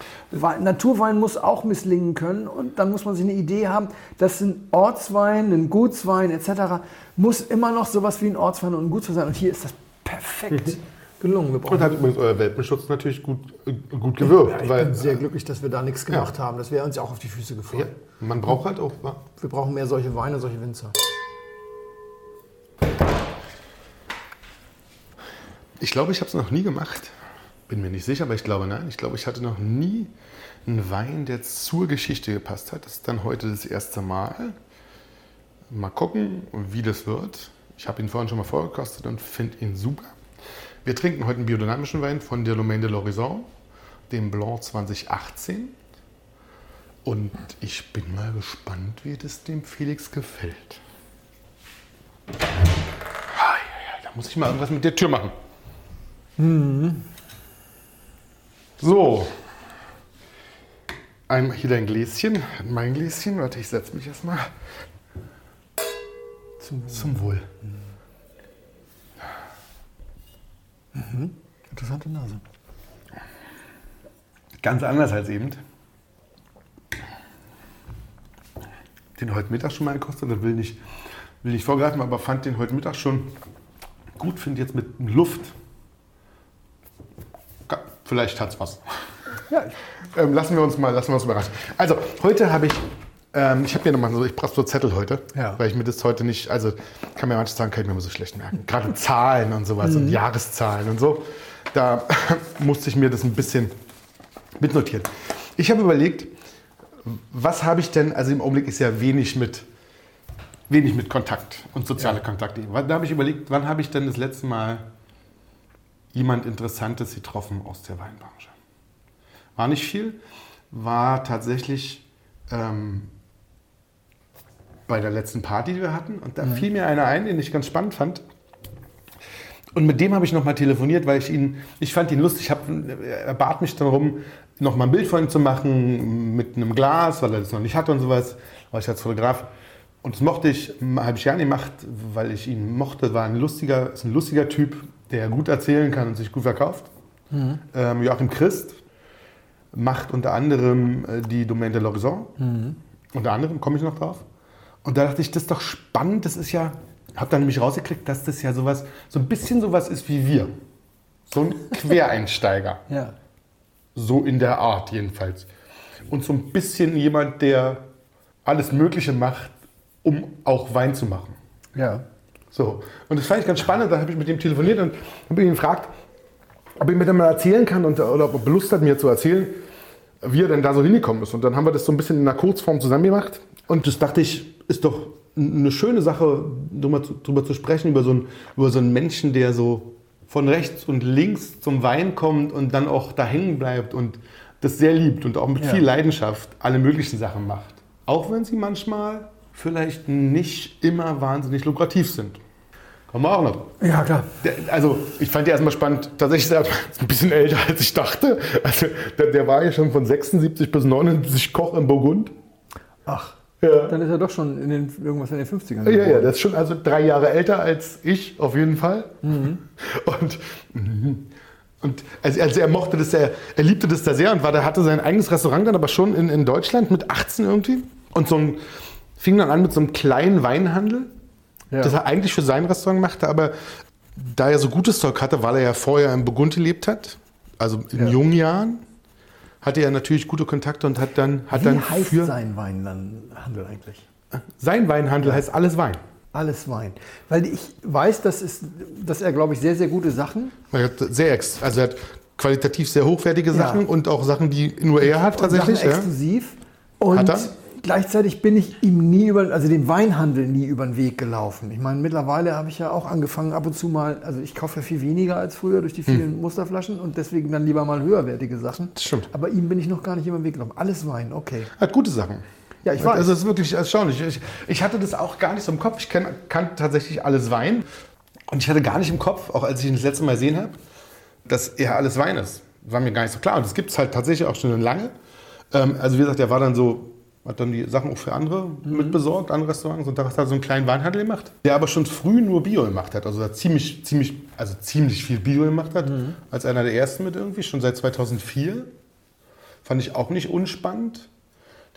Naturwein muss auch misslingen können und dann muss man sich eine Idee haben, dass ein Ortswein, ein Gutswein etc. muss immer noch sowas wie ein Ortswein und ein Gutswein sein. Und hier ist das perfekt. Mhm. Gelungen. und hat übrigens euer Welpenschutz natürlich gut, äh, gut gewirkt. Ja, ich weil, bin sehr glücklich, dass wir da nichts gemacht ja. haben. Das wäre uns ja auch auf die Füße gefallen. Ja, man braucht halt auch. Wir brauchen mehr solche Weine, solche Winzer. Ich glaube, ich habe es noch nie gemacht. Bin mir nicht sicher, aber ich glaube nein. Ich glaube, ich hatte noch nie einen Wein, der zur Geschichte gepasst hat. Das ist dann heute das erste Mal. Mal gucken, wie das wird. Ich habe ihn vorhin schon mal vorgekostet und finde ihn super. Wir trinken heute einen biodynamischen Wein von der Domaine de l'Horizon, dem Blanc 2018. Und ich bin mal gespannt, wie das dem Felix gefällt. Da muss ich mal irgendwas mit der Tür machen. Mhm. So. Einmal hier dein Gläschen, mein Gläschen. Warte, ich setze mich erstmal. Zum, Zum Wohl. Mhm. Interessante Nase. Ganz anders als eben. Den heute Mittag schon mal gekostet, da will nicht, will nicht vorgreifen, aber fand den heute Mittag schon gut, finde jetzt mit Luft Vielleicht hat es was. Ja, ähm, lassen wir uns mal, lassen wir uns überraschen. Also, heute habe ich, ähm, ich habe mir nochmal so, ich brauche so Zettel heute, ja. weil ich mir das heute nicht, also kann mir manche sagen, kann ich mir immer so schlecht merken. Gerade Zahlen und sowas mhm. und Jahreszahlen und so. Da [LAUGHS] musste ich mir das ein bisschen mitnotieren. Ich habe überlegt, was habe ich denn, also im Augenblick ist ja wenig mit, wenig mit Kontakt und soziale ja. Kontakte. Da habe ich überlegt, wann habe ich denn das letzte Mal jemand Interessantes getroffen aus der Weinbranche. War nicht viel, war tatsächlich ähm, bei der letzten Party, die wir hatten. Und da mhm. fiel mir einer ein, den ich ganz spannend fand. Und mit dem habe ich nochmal telefoniert, weil ich ihn, ich fand ihn lustig. Hab, er bat mich darum, nochmal ein Bild von ihm zu machen mit einem Glas, weil er das noch nicht hatte und sowas. War ich als Fotograf. Und das mochte ich, habe ich gerne gemacht, weil ich ihn mochte. War ein lustiger, ist ein lustiger Typ, der gut erzählen kann und sich gut verkauft. Mhm. Ähm, Joachim Christ macht unter anderem äh, die Domaine de l'Horizon. Mhm. Unter anderem komme ich noch drauf. Und da dachte ich, das ist doch spannend. Das ist ja, habe dann nämlich rausgekriegt, dass das ja sowas, so ein bisschen sowas ist wie wir. So ein [LAUGHS] Quereinsteiger. ja. So in der Art jedenfalls. Und so ein bisschen jemand, der alles Mögliche macht, um auch Wein zu machen. Ja. So. Und das fand ich ganz spannend. Da habe ich mit ihm telefoniert und habe ihn gefragt, ob er mir dann mal erzählen kann und, oder ob er Lust hat, mir zu erzählen, wie er denn da so hingekommen ist. Und dann haben wir das so ein bisschen in einer Kurzform zusammen gemacht. Und das dachte ich, ist doch eine schöne Sache, darüber zu, darüber zu sprechen, über so, einen, über so einen Menschen, der so von rechts und links zum Wein kommt und dann auch da hängen bleibt und das sehr liebt und auch mit ja. viel Leidenschaft alle möglichen Sachen macht. Auch wenn sie manchmal vielleicht nicht immer wahnsinnig lukrativ sind. Kommen wir auch noch. Ja, klar. Der, also, ich fand die erstmal spannend. Tatsächlich ist er [LAUGHS] ein bisschen älter, als ich dachte. Also, der, der war ja schon von 76 bis 79 Koch in Burgund. Ach. Ja. Dann ist er doch schon in den, irgendwas in den 50ern. Ja, ja, der ist schon also drei Jahre älter als ich, auf jeden Fall. Mhm. [LAUGHS] Und, und also, also, er mochte das sehr, er liebte das da sehr und war, der hatte sein eigenes Restaurant dann aber schon in, in Deutschland mit 18 irgendwie. Und so ein, fing dann an mit so einem kleinen Weinhandel Ja. das er eigentlich für sein Restaurant machte, aber da er so gutes Zeug hatte, weil er ja vorher in Burgund gelebt hat, also in Ja. jungen Jahren, hatte er natürlich gute Kontakte und hat dann, hat Wie dann heißt für sein Weinhandel eigentlich? sein Weinhandel heißt alles Wein. Alles Wein. Weil ich weiß, dass, es, dass er, glaube ich, sehr, sehr gute Sachen Er hat sehr ex, also er hat qualitativ sehr hochwertige Sachen Ja. und auch Sachen, die nur er hat tatsächlich. Sachen Ja. exklusiv. Und Hat er? Gleichzeitig bin ich ihm nie über, also dem Weinhandel nie über den Weg gelaufen. Ich meine, mittlerweile habe ich ja auch angefangen, ab und zu mal, also ich kaufe ja viel weniger als früher durch die vielen Musterflaschen und deswegen dann lieber mal höherwertige Sachen. Das stimmt. Aber ihm bin ich noch gar nicht über den Weg gelaufen. Alles Wein, okay. Hat gute Sachen. Ja, ich weiß. Also es ist wirklich erstaunlich. Ich, ich hatte das auch gar nicht so im Kopf. Ich kenn, kannte tatsächlich alles Wein. Und ich hatte gar nicht im Kopf, auch als ich ihn das letzte Mal gesehen habe, dass er alles Wein ist. War mir gar nicht so klar. Und das gibt es halt tatsächlich auch schon lange. Ähm, also wie gesagt, er war dann so, hat dann die Sachen auch für andere Mhm. mitbesorgt, andere Restaurants und da hat er so einen kleinen Weinhandel gemacht, der aber schon früh nur Bio gemacht hat. Also er ziemlich, ziemlich, also ziemlich viel Bio gemacht hat, Mhm. als einer der ersten mit irgendwie, schon seit 2004. Fand ich auch nicht unspannend.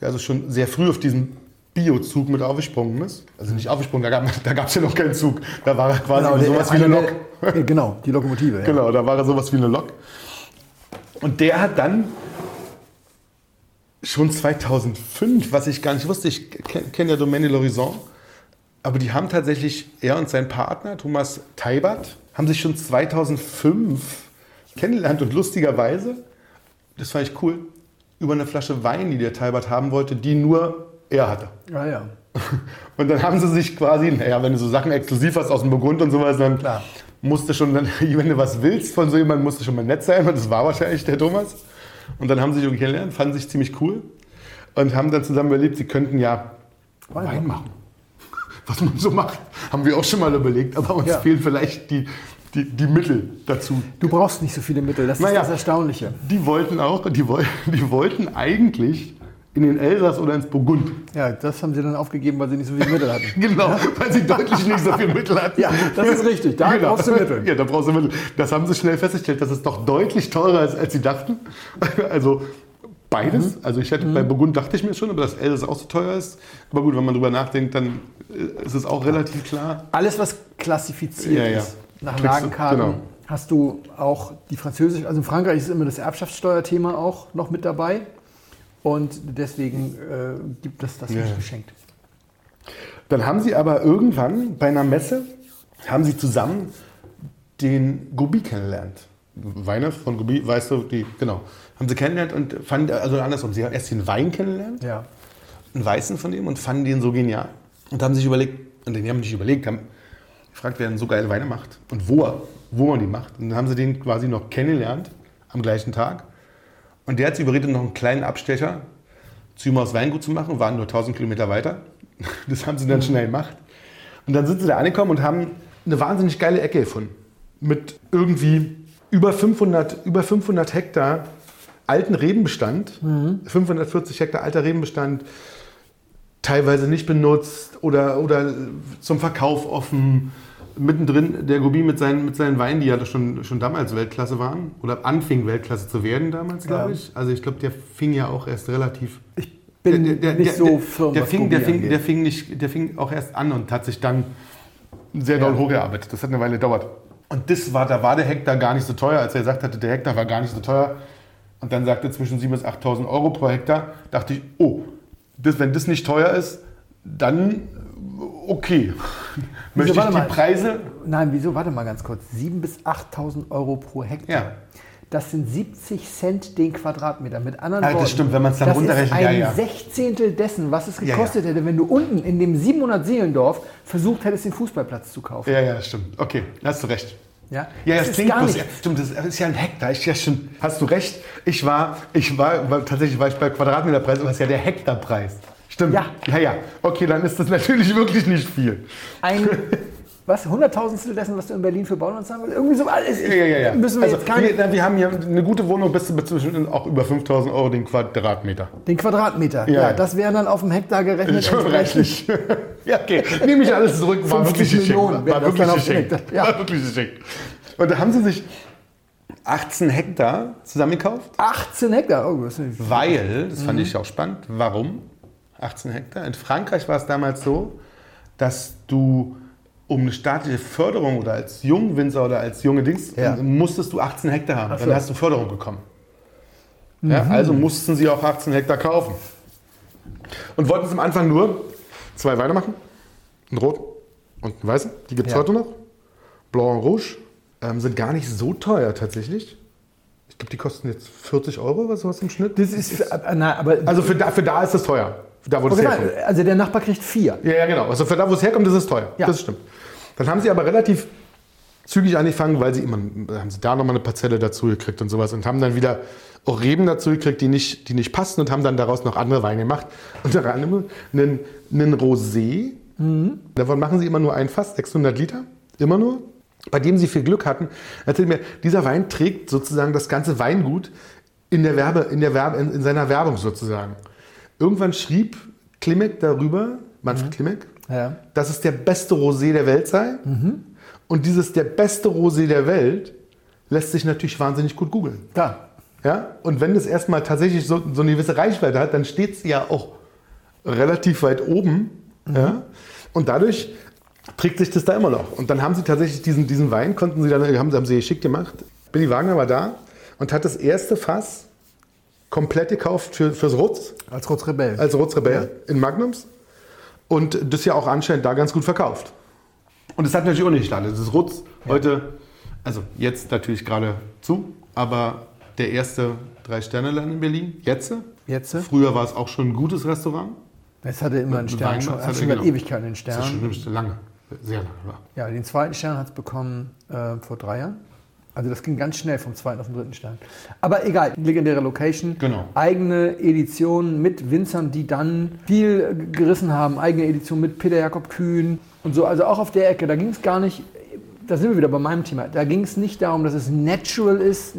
Der also schon sehr früh auf diesen Bio-Zug mit aufgesprungen ist. Also nicht aufgesprungen, da gab [LAUGHS] gab's ja noch keinen Zug. Da war er quasi der- sowas wie eine Lok. der- [LAUGHS] genau, die Lokomotive. Ja. Genau, da war er sowas wie eine Lok. Und der hat dann schon 2005, was ich gar nicht wusste, ich kenne kenn ja Domaine l'Horizon, aber die haben tatsächlich, er und sein Partner, Thomas Teibert, haben sich schon 2005 kennengelernt und lustigerweise, das fand ich cool, über eine Flasche Wein, die der Teibert haben wollte, die nur er hatte. Ja, ja. [LAUGHS] Und dann haben sie sich quasi, naja, wenn du so Sachen exklusiv hast aus dem Burgund und sowas, dann Klar. musst du schon, dann, [LAUGHS] wenn du was willst von so jemandem, musst du schon mal nett sein. Und das war wahrscheinlich der Thomas. Und dann haben sie sich irgendwie kennengelernt, fanden sich ziemlich cool und haben dann zusammen überlegt, sie könnten ja Wein machen. [LAUGHS] Was man so macht, haben wir auch schon mal überlegt, aber uns Ja. fehlen vielleicht die, die, die Mittel dazu. Du brauchst nicht so viele Mittel, das ist Naja. das Erstaunliche. Die wollten auch, die, [LAUGHS] die wollten eigentlich in den Elsass oder ins Burgund. Ja, das haben sie dann aufgegeben, weil sie nicht so viele Mittel hatten. [LAUGHS] Genau, weil sie deutlich nicht so viel Mittel hatten. Ja, das ist richtig. Da brauchst du Mittel. Ja, da brauchst du Mittel. Das haben sie schnell festgestellt, dass es doch deutlich teurer ist, als sie dachten. [LAUGHS] Also beides. Mhm. Also ich hätte bei Burgund dachte ich mir schon, aber dass Elsass auch so teuer ist. Aber gut, wenn man drüber nachdenkt, dann äh, ist es auch relativ klar. Alles, was klassifiziert Ja, ja. ist, nach Lagenkarten, genau. hast du auch die französische, also in Frankreich ist immer das Erbschaftssteuerthema auch noch mit dabei. Und deswegen äh, gibt es das Ja, nicht geschenkt. Dann haben sie aber irgendwann bei einer Messe, haben sie zusammen den Gobi kennengelernt. Weine von Gobi, weißt du, die, genau. Haben sie kennengelernt und fanden, also andersrum, sie haben erst den Wein kennengelernt Ja. einen Weißen von dem und fanden den so genial. Und haben sich überlegt, und die haben nicht überlegt, haben gefragt, wer denn so geile Weine macht und wo, er, wo man die macht. Und dann haben sie den quasi noch kennengelernt am gleichen Tag. Und der hat sie überredet, noch einen kleinen Abstecher zu ihm aus Weingut zu machen, waren nur 1000 Kilometer weiter. [LAUGHS] Das haben sie dann schnell gemacht. Und dann sind sie da angekommen und haben eine wahnsinnig geile Ecke gefunden. Mit irgendwie über 500, über 500 Hektar alten Rebenbestand, 540 Hektar alter Rebenbestand, teilweise nicht benutzt oder, oder zum Verkauf offen. Mittendrin der Gobi mit seinen, mit seinen Weinen, die ja schon, schon damals Weltklasse waren oder anfing Weltklasse zu werden damals, glaube Ja. ich. Also ich glaube, der fing ja auch erst relativ Ich bin nicht so firm, der was fing, der, fing, der, fing nicht, der fing auch erst an und hat sich dann sehr doll Ja. hochgearbeitet. Das hat eine Weile gedauert. Und das war, da war der Hektar gar nicht so teuer, als er gesagt hatte, der Hektar war gar nicht so teuer. Und dann sagte zwischen 7.000 bis 8.000 Euro pro Hektar. Dachte ich, oh, das, wenn das nicht teuer ist, dann okay. Möchte ich warte die mal. Preise? Nein, wieso? Warte mal ganz kurz. 7.000 bis 8.000 Euro pro Hektar. Ja. Das sind 70 Cent den Quadratmeter. Mit anderen das Worten, stimmt, wenn man's dann das runterrechnet, ist ein ja, ja. Sechzehntel dessen, was es Ja, gekostet hätte, wenn du unten in dem 700 Seelendorf versucht hättest, den Fußballplatz zu kaufen. Ja, ja, stimmt. Okay, hast du recht. Ja, Ja, das, ist klingt gar bloß, nicht. ja, stimmt, das ist ja ein Hektar. Ich, ja, stimmt. Hast du recht. Ich war, ich war, tatsächlich war ich bei Quadratmeterpreis, aber das ist ja der Hektarpreis. Stimmt. Ja. ja, ja. Okay, dann ist das [LAUGHS] natürlich wirklich nicht viel. Ein, was, Hunderttausendstel dessen, was du in Berlin für Bauland zahlen willst? Irgendwie so alles. Ja, ja, ja. Müssen wir also, jetzt gar nicht. wir, wir haben hier eine gute Wohnung bis zu zwischen auch über 5000 Euro den Quadratmeter. Den Quadratmeter. Ja, Ja, das wären dann auf dem Hektar gerechnet. Schon reichlich. [LAUGHS] ja, okay. Nehme ich alles zurück. War 50 wirklich. Millionen War das wirklich geschenkt. Ja. War wirklich geschenkt. Und da haben sie sich 18 Hektar zusammengekauft. 18 Hektar. Oh, das ist Weil, das Mhm. fand ich auch spannend, warum 18 Hektar? In Frankreich war es damals so, dass du um eine staatliche Förderung oder als Jungwinzer oder als junge Dings, Ja. musstest du 18 Hektar haben. So. Dann hast du Förderung bekommen. Ja, also mussten sie auch 18 Hektar kaufen. Und wollten es am Anfang nur zwei Weine machen. Einen roten und einen weißen. Die gibt es Ja. heute noch. Blanc und Rouge. Ähm, sind gar nicht so teuer tatsächlich. Ich glaube, die kosten jetzt 40 Euro oder sowas im Schnitt. Das ist, na, aber Also für da, für da ist es teuer. Da, wo das Okay, herkommt. also der Nachbar kriegt vier. Ja, ja, genau. Also für da, wo es herkommt, ist es teuer. Ja. Das stimmt. Dann haben sie aber relativ zügig angefangen, weil sie immer, haben sie da nochmal eine Parzelle dazu gekriegt und sowas und haben dann wieder auch Reben dazu gekriegt, die nicht, die nicht passten und haben dann daraus noch andere Weine gemacht. Unter anderem einen, einen Rosé. Davon machen sie immer nur ein Fass, 600 Liter. Immer nur. Bei dem sie viel Glück hatten. Erzählt mir, dieser Wein trägt sozusagen das ganze Weingut in, der Werbe, in, der Werbe, in, in seiner Werbung sozusagen. Irgendwann schrieb Klimek darüber, Manfred Klimek, Ja. dass es der beste Rosé der Welt sei. Und dieses der beste Rosé der Welt lässt sich natürlich wahnsinnig gut googeln. Da. Ja? Und wenn das erstmal tatsächlich so, so eine gewisse Reichweite hat, dann steht es ja auch relativ weit oben. Ja? Und dadurch trägt sich das da immer noch. Und dann haben sie tatsächlich diesen, diesen Wein, konnten sie dann, haben, haben sie geschickt gemacht. Billy Wagner war da und hat das erste Fass komplett gekauft für, fürs Rutz, Als Rotzrebell. als Rutz Rebell in Magnums. Und das ja auch anscheinend da ganz gut verkauft. Und es hat natürlich auch nicht gestartet. Das ist Rutz heute, also jetzt natürlich gerade zu, aber der erste Drei-Sterne-Land in Berlin, jetzt. Jetzt? Früher war es auch schon ein gutes Restaurant. Es hatte immer einen Stern, Wein, schon, das hat schon seit. Ewigkeiten Das Stern. ist schon lange, sehr lange. Ja. Ja, den zweiten Stern hat es bekommen äh, vor drei Jahren. Also das ging ganz schnell vom zweiten auf den dritten Stern. Aber egal, legendäre Location, Genau. eigene Edition mit Winzern, die dann viel äh, gerissen haben, eigene Edition mit Peter Jakob Kühn und so. Also auch auf der Ecke, da ging es gar nicht, da sind wir wieder bei meinem Thema, da ging es nicht darum, dass es natural ist,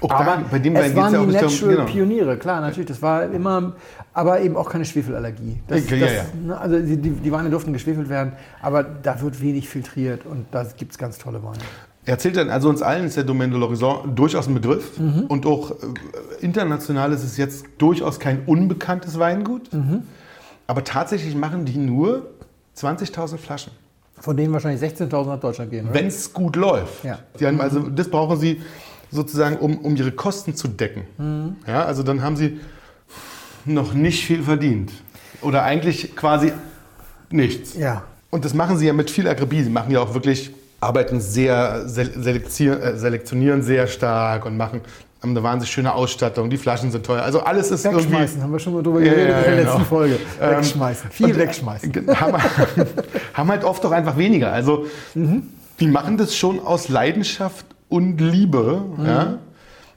Auch aber da, bei dem es waren ja die darum- natural genau. Pioniere, klar, natürlich, das war immer, aber eben auch keine Schwefelallergie. Das, Ja, ja, das, ja. ne, Also die die Weine durften geschwefelt werden, aber da wird wenig filtriert und da gibt es ganz tolle Weine. Er erzählt dann, also uns allen ist der Domaine de l'Horizon durchaus ein Begriff. Und auch äh, international ist es jetzt durchaus kein unbekanntes Weingut. Aber tatsächlich machen die nur 20.000 Flaschen. Von denen wahrscheinlich 16.000 nach Deutschland gehen? Wenn es gut läuft. Ja. Die haben, also das brauchen sie sozusagen, um, um ihre Kosten zu decken. Ja, also dann haben sie noch nicht viel verdient. Oder eigentlich quasi nichts. Ja. Und das machen sie ja mit viel Akribie. Sie machen ja auch wirklich, arbeiten sehr, äh, selektionieren sehr stark und machen haben eine wahnsinnig schöne Ausstattung. Die Flaschen sind teuer. Also alles ist Wegschmeißen, haben wir schon mal drüber Ja, geredet ja, in der genau. letzten Folge. Ähm, Wegschmeißen, viel irgendwie. wegschmeißen. Haben, [LAUGHS] haben halt oft auch einfach weniger. Also die machen das schon aus Leidenschaft und Liebe. Ja?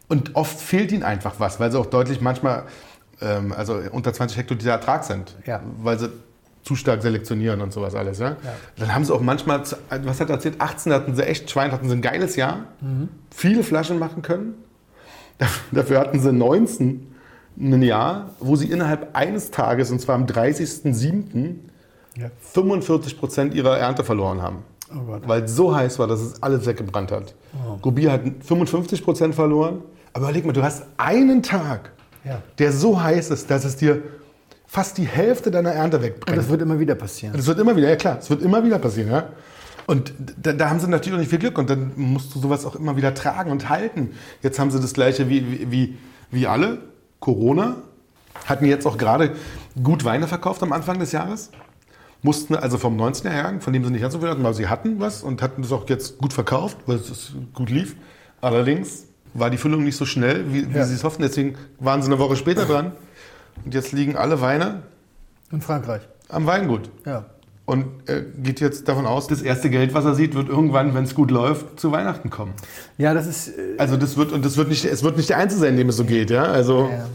Und oft fehlt ihnen einfach was, weil sie auch deutlich manchmal, ähm, also unter 20 Hektoliter Ertrag sind. Ja. Weil sie zu stark selektionieren und sowas alles. Ja? Dann haben sie auch manchmal, was hat er erzählt, 18 hatten sie echt Schwein, hatten sie ein geiles Jahr, viele Flaschen machen können. Dafür hatten sie 19 ein Jahr, wo sie innerhalb eines Tages, und zwar am 30.07., Ja. 45 Prozent ihrer Ernte verloren haben. Oh. Weil es so heiß war, dass es alles weggebrannt hat. Gobi hat 55 Prozent verloren. Aber überleg mal, du hast einen Tag, Ja. der so heiß ist, dass es dir fast die Hälfte deiner Ernte Und wegbrennt. das wird immer wieder passieren. Das wird immer wieder, ja klar, es wird immer wieder passieren, ja. Und da, da haben sie natürlich auch nicht viel Glück und dann musst du sowas auch immer wieder tragen und halten. Jetzt haben sie das gleiche wie, wie, wie, alle, Corona, hatten jetzt auch gerade gut Weine verkauft am Anfang des Jahres. Mussten also vom 19er Jahrgang, von dem sie nicht ganz so viel hatten, aber sie hatten was und hatten das auch jetzt gut verkauft, weil es gut lief. Allerdings war die Füllung nicht so schnell, wie, wie Ja. sie es hofften. Deswegen waren sie eine Woche später dran. Und jetzt liegen alle Weine In Frankreich. am Weingut. Ja. Und er geht jetzt davon aus, das erste Geld, was er sieht, wird irgendwann, wenn es gut läuft, zu Weihnachten kommen. Ja, das ist. äh, Also das wird und das wird nicht, es wird nicht der Einzige sein, dem es so geht, ja. Also, Ja.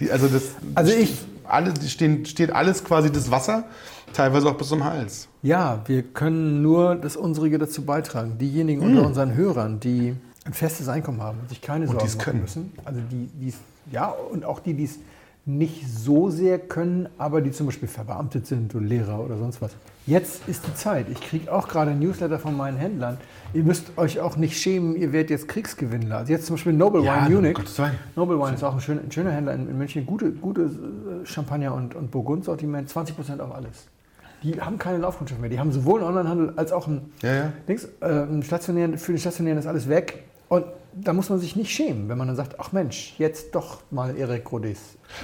Die, also das, Also ich- alle, die stehen, steht alles quasi das Wasser, teilweise auch bis zum Hals. Ja, wir können nur das Unsrige dazu beitragen. Diejenigen unter unseren Hörern, die ein festes Einkommen haben und sich keine Sorgen machen können. müssen. Also die, die's, ja, und auch die, die es nicht so sehr können, aber die zum Beispiel verbeamtet sind oder Lehrer oder sonst was. Jetzt ist die Zeit. Ich kriege auch gerade ein Newsletter von meinen Händlern. Ihr müsst euch auch nicht schämen, ihr werdet jetzt Kriegsgewinnler. Also jetzt zum Beispiel Noble Ja, Wine Munich. Noble Wine ist auch ein schöner, ein schöner Händler in, in München. Gute, gute äh, Champagner und, und Burgund-Sortiment, 20% auf alles. Die haben keine Laufkundschaft mehr. Die haben sowohl einen Onlinehandel als auch einen Ja, ja. Dings, äh, einen stationären, für den stationären ist alles weg. Und da muss man sich nicht schämen, wenn man dann sagt, ach Mensch, jetzt doch mal Erik Rodis.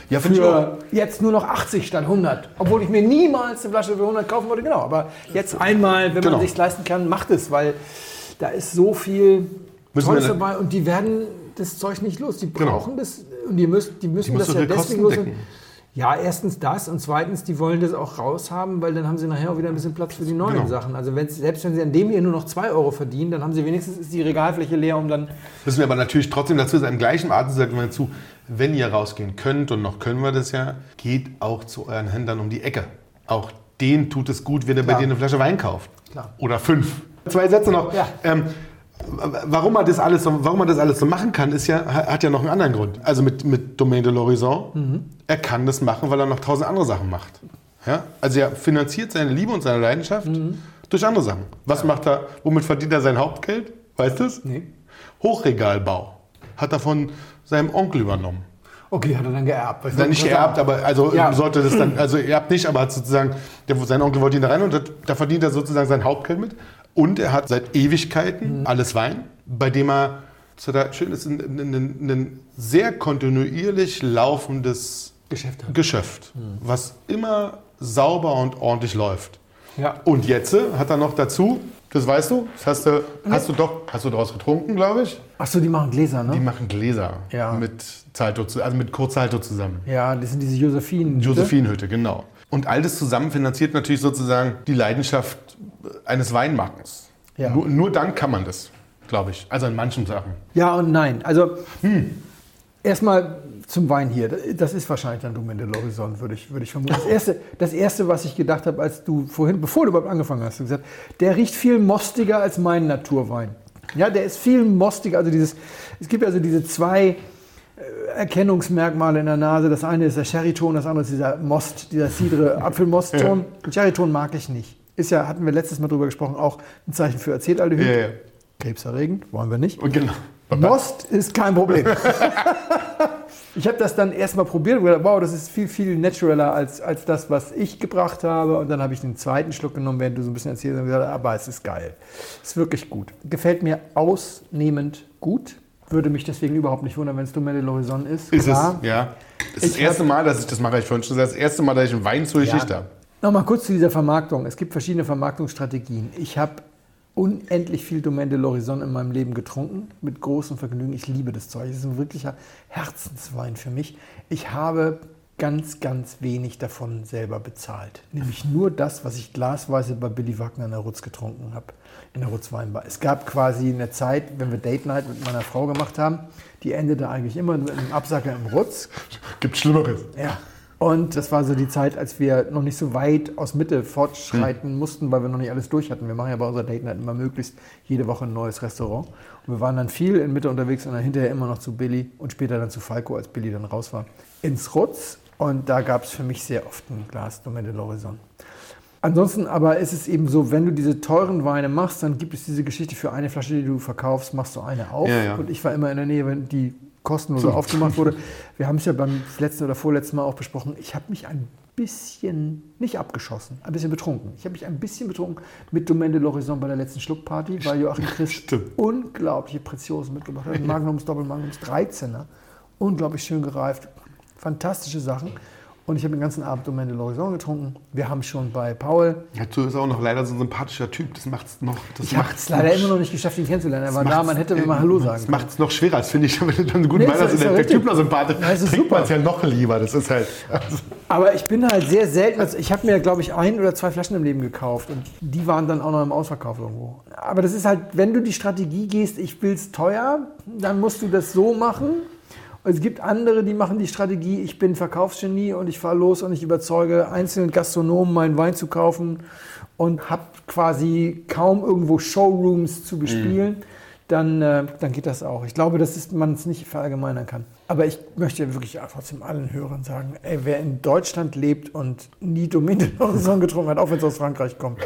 Ja. Für jetzt nur noch 80 statt 100. Obwohl ich mir niemals eine Flasche für 100 kaufen wollte, genau. Aber jetzt einmal, wenn Genau. man sich leisten kann, macht es, weil da ist so viel Müssen Tolles dabei und die werden das Zeug nicht los. Die Genau. brauchen das und die müssen, die müssen Die das ja deswegen los. Ja, erstens das und zweitens, die wollen das auch raushaben, weil dann haben sie nachher auch wieder ein bisschen Platz für die neuen Genau. Sachen. Also selbst wenn sie an dem hier nur noch 2 Euro verdienen, dann haben sie wenigstens ist die Regalfläche leer, um dann Müssen wir aber natürlich trotzdem dazu sagen, im gleichen Atemzug sagen wir zu, wenn ihr rausgehen könnt, und noch können wir das ja, geht auch zu euren Händlern um die Ecke. Auch denen tut es gut, wenn ihr bei Klar. denen eine Flasche Wein kauft. Klar. Oder fünf. Zwei Sätze noch. Ja. Ähm, warum, man das alles so, warum man das alles so machen kann, ist ja, hat ja noch einen anderen Grund. Also mit, mit Domaine de l'Horizon, Mhm. er kann das machen, weil er noch tausend andere Sachen macht. Ja? Also er finanziert seine Liebe und seine Leidenschaft Mhm. durch andere Sachen. Was macht er, womit verdient er sein Hauptgeld? Weißt du es? Nee. Hochregalbau. Hat er von seinem Onkel übernommen. Okay, hat er dann geerbt. Dann nicht geerbt, aber also Ja. sollte das dann, also erbt nicht, aber hat sozusagen, der, sein Onkel wollte ihn da rein und da, da verdient er sozusagen sein Hauptgeld mit. Und er hat seit Ewigkeiten Mhm. alles Wein, bei dem er, das hat er schön ist, ein, ein, ein, ein sehr kontinuierlich laufendes Geschäft hat. Geschäft, Mhm. was immer sauber und ordentlich läuft. Ja. Und jetzt äh, hat er noch dazu, das weißt du, das hast du, hast du doch, hast du daraus getrunken, glaube ich? Achso, die machen Gläser, Die ne? machen Gläser Ja. mit Zalto, also mit Kurzhalto zusammen. Ja, das sind diese Josephinen. Josephinenhütte, genau. Und all das zusammen finanziert natürlich sozusagen die Leidenschaft eines Weinmarkens. Ja. Nur, nur dann kann man das, glaube ich. Also in manchen Sachen. Ja und nein. Also erstmal zum Wein hier. Das ist wahrscheinlich dann Domaine de l'Horizon, würde ich, würde ich vermuten. Das erste, das erste, was ich gedacht habe, als du vorhin, bevor du überhaupt angefangen hast, du gesagt, der riecht viel mostiger als mein Naturwein. Ja, der ist viel mostiger. Also dieses, es gibt also diese zwei äh, Erkennungsmerkmale in der Nase. Das eine ist der Sherryton, das andere ist dieser Most, dieser Cidre Apfelmostton. Den Sherryton mag ich nicht. Ist ja, hatten wir letztes Mal drüber gesprochen, auch ein Zeichen für Acetaldehyd. Ja, ja. Krebserregend, wollen wir nicht. Und genau. Most ist kein Problem. [LAUGHS] ich habe das dann erstmal probiert und gedacht, wow, das ist viel, viel naturaler als, als das, was ich gebracht habe. Und dann habe ich den zweiten Schluck genommen, während du so ein bisschen erzählt hast und gesagt, aber es ist geil. Ist wirklich gut. Gefällt mir ausnehmend gut. Würde mich deswegen überhaupt nicht wundern, wenn es Domaine de l'Horizon ist. Ist Klar. es, ja. Das ist das erste Mal, dass ich das mache, ich schon das erste Mal, dass ich einen Wein zur Geschichte habe. Nochmal kurz zu dieser Vermarktung. Es gibt verschiedene Vermarktungsstrategien. Ich habe unendlich viel Domaine de l'Horizon in meinem Leben getrunken, mit großem Vergnügen. Ich liebe das Zeug. Es ist ein wirklicher Herzenswein für mich. Ich habe ganz, ganz wenig davon selber bezahlt. Nämlich nur das, was ich glasweise bei Billy Wagner in der Rutz getrunken habe, in der Rutz Weinbar. Es gab quasi eine Zeit, wenn wir Date Night mit meiner Frau gemacht haben, die endete eigentlich immer mit einem Absacker im Rutz. Gibt Schlimmeres. Ja. Und das war so die Zeit, als wir noch nicht so weit aus Mitte fortschreiten mussten, weil wir noch nicht alles durch hatten. Wir machen ja bei unserer Date Night immer möglichst jede Woche ein neues Restaurant. Und wir waren dann viel in Mitte unterwegs und dann hinterher immer noch zu Billy und später dann zu Falco, als Billy dann raus war, ins Rutz. Und da gab es für mich sehr oft ein Glas Domaine de l'Horizon. Ansonsten aber ist es eben so, wenn du diese teuren Weine machst, dann gibt es diese Geschichte für eine Flasche, die du verkaufst, machst du eine auf. Ja, ja. Und ich war immer in der Nähe, wenn die kostenlos [LAUGHS] aufgemacht wurde. Wir haben es ja beim letzten oder vorletzten Mal auch besprochen. Ich habe mich ein bisschen, nicht abgeschossen, ein bisschen betrunken. Ich habe mich ein bisschen betrunken mit Domaine de l'Horizon bei der letzten Schluckparty, weil Joachim Christ [LAUGHS] Stimmt. unglaubliche Preziosen mitgebracht hat. Magnums, Doppelmagnums, 13er. Unglaublich schön gereift. Fantastische Sachen. Und ich habe den ganzen Abend Domaine de l'Horizon getrunken. Wir haben schon bei Paul Dazu ist auch noch leider so ein sympathischer Typ. Das macht es noch. Das Ich habe es leider immer noch nicht geschafft, ihn kennenzulernen. Er war da, macht's- man hätte mir mal Hallo sagen Das können. macht es noch schwerer, das finde ich. Wenn du dann guten Nee, Wein ist ja- ja der, der. Typ noch sympathisch Ja, ist ja trinkt super. man es ja noch lieber. Das ist halt. Also, Aber ich bin halt sehr selten, also ich habe mir, glaube ich, ein oder zwei Flaschen im Leben gekauft und die waren dann auch noch im Ausverkauf irgendwo. Aber das ist halt, wenn du die Strategie gehst, ich will es teuer, dann musst du das so machen. Es gibt andere, die machen die Strategie, ich bin Verkaufsgenie und ich fahre los und ich überzeuge einzelne Gastronomen, meinen Wein zu kaufen und habe quasi kaum irgendwo Showrooms zu bespielen. Dann, äh, dann geht das auch. Ich glaube, dass man es nicht verallgemeinern kann. Aber ich möchte wirklich trotzdem allen Hörern sagen, ey, wer in Deutschland lebt und nie l'Horizon [LAUGHS] getrunken hat, auch wenn es aus Frankreich kommt,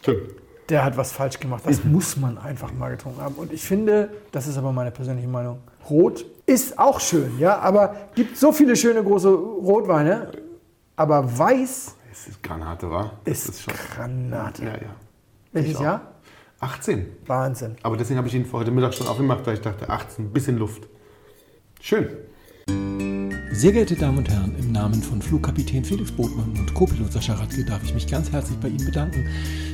stimmt. der hat was falsch gemacht. Das muss man einfach mal getrunken haben. Und ich finde, das ist aber meine persönliche Meinung, Rot ist auch schön, ja, aber gibt so viele schöne große Rotweine, aber Weiß Es ist Granate, wa? Das Ist, Granate. Ja, ja. Welches. Jahr? 18. Wahnsinn. Aber deswegen habe ich ihn für heute Mittag schon aufgemacht, weil ich dachte, 18, ein bisschen Luft. Schön. Sehr geehrte Damen und Herren, im Namen von Flugkapitän Felix Botmann und Co-Pilot Sascha Radke darf ich mich ganz herzlich bei Ihnen bedanken,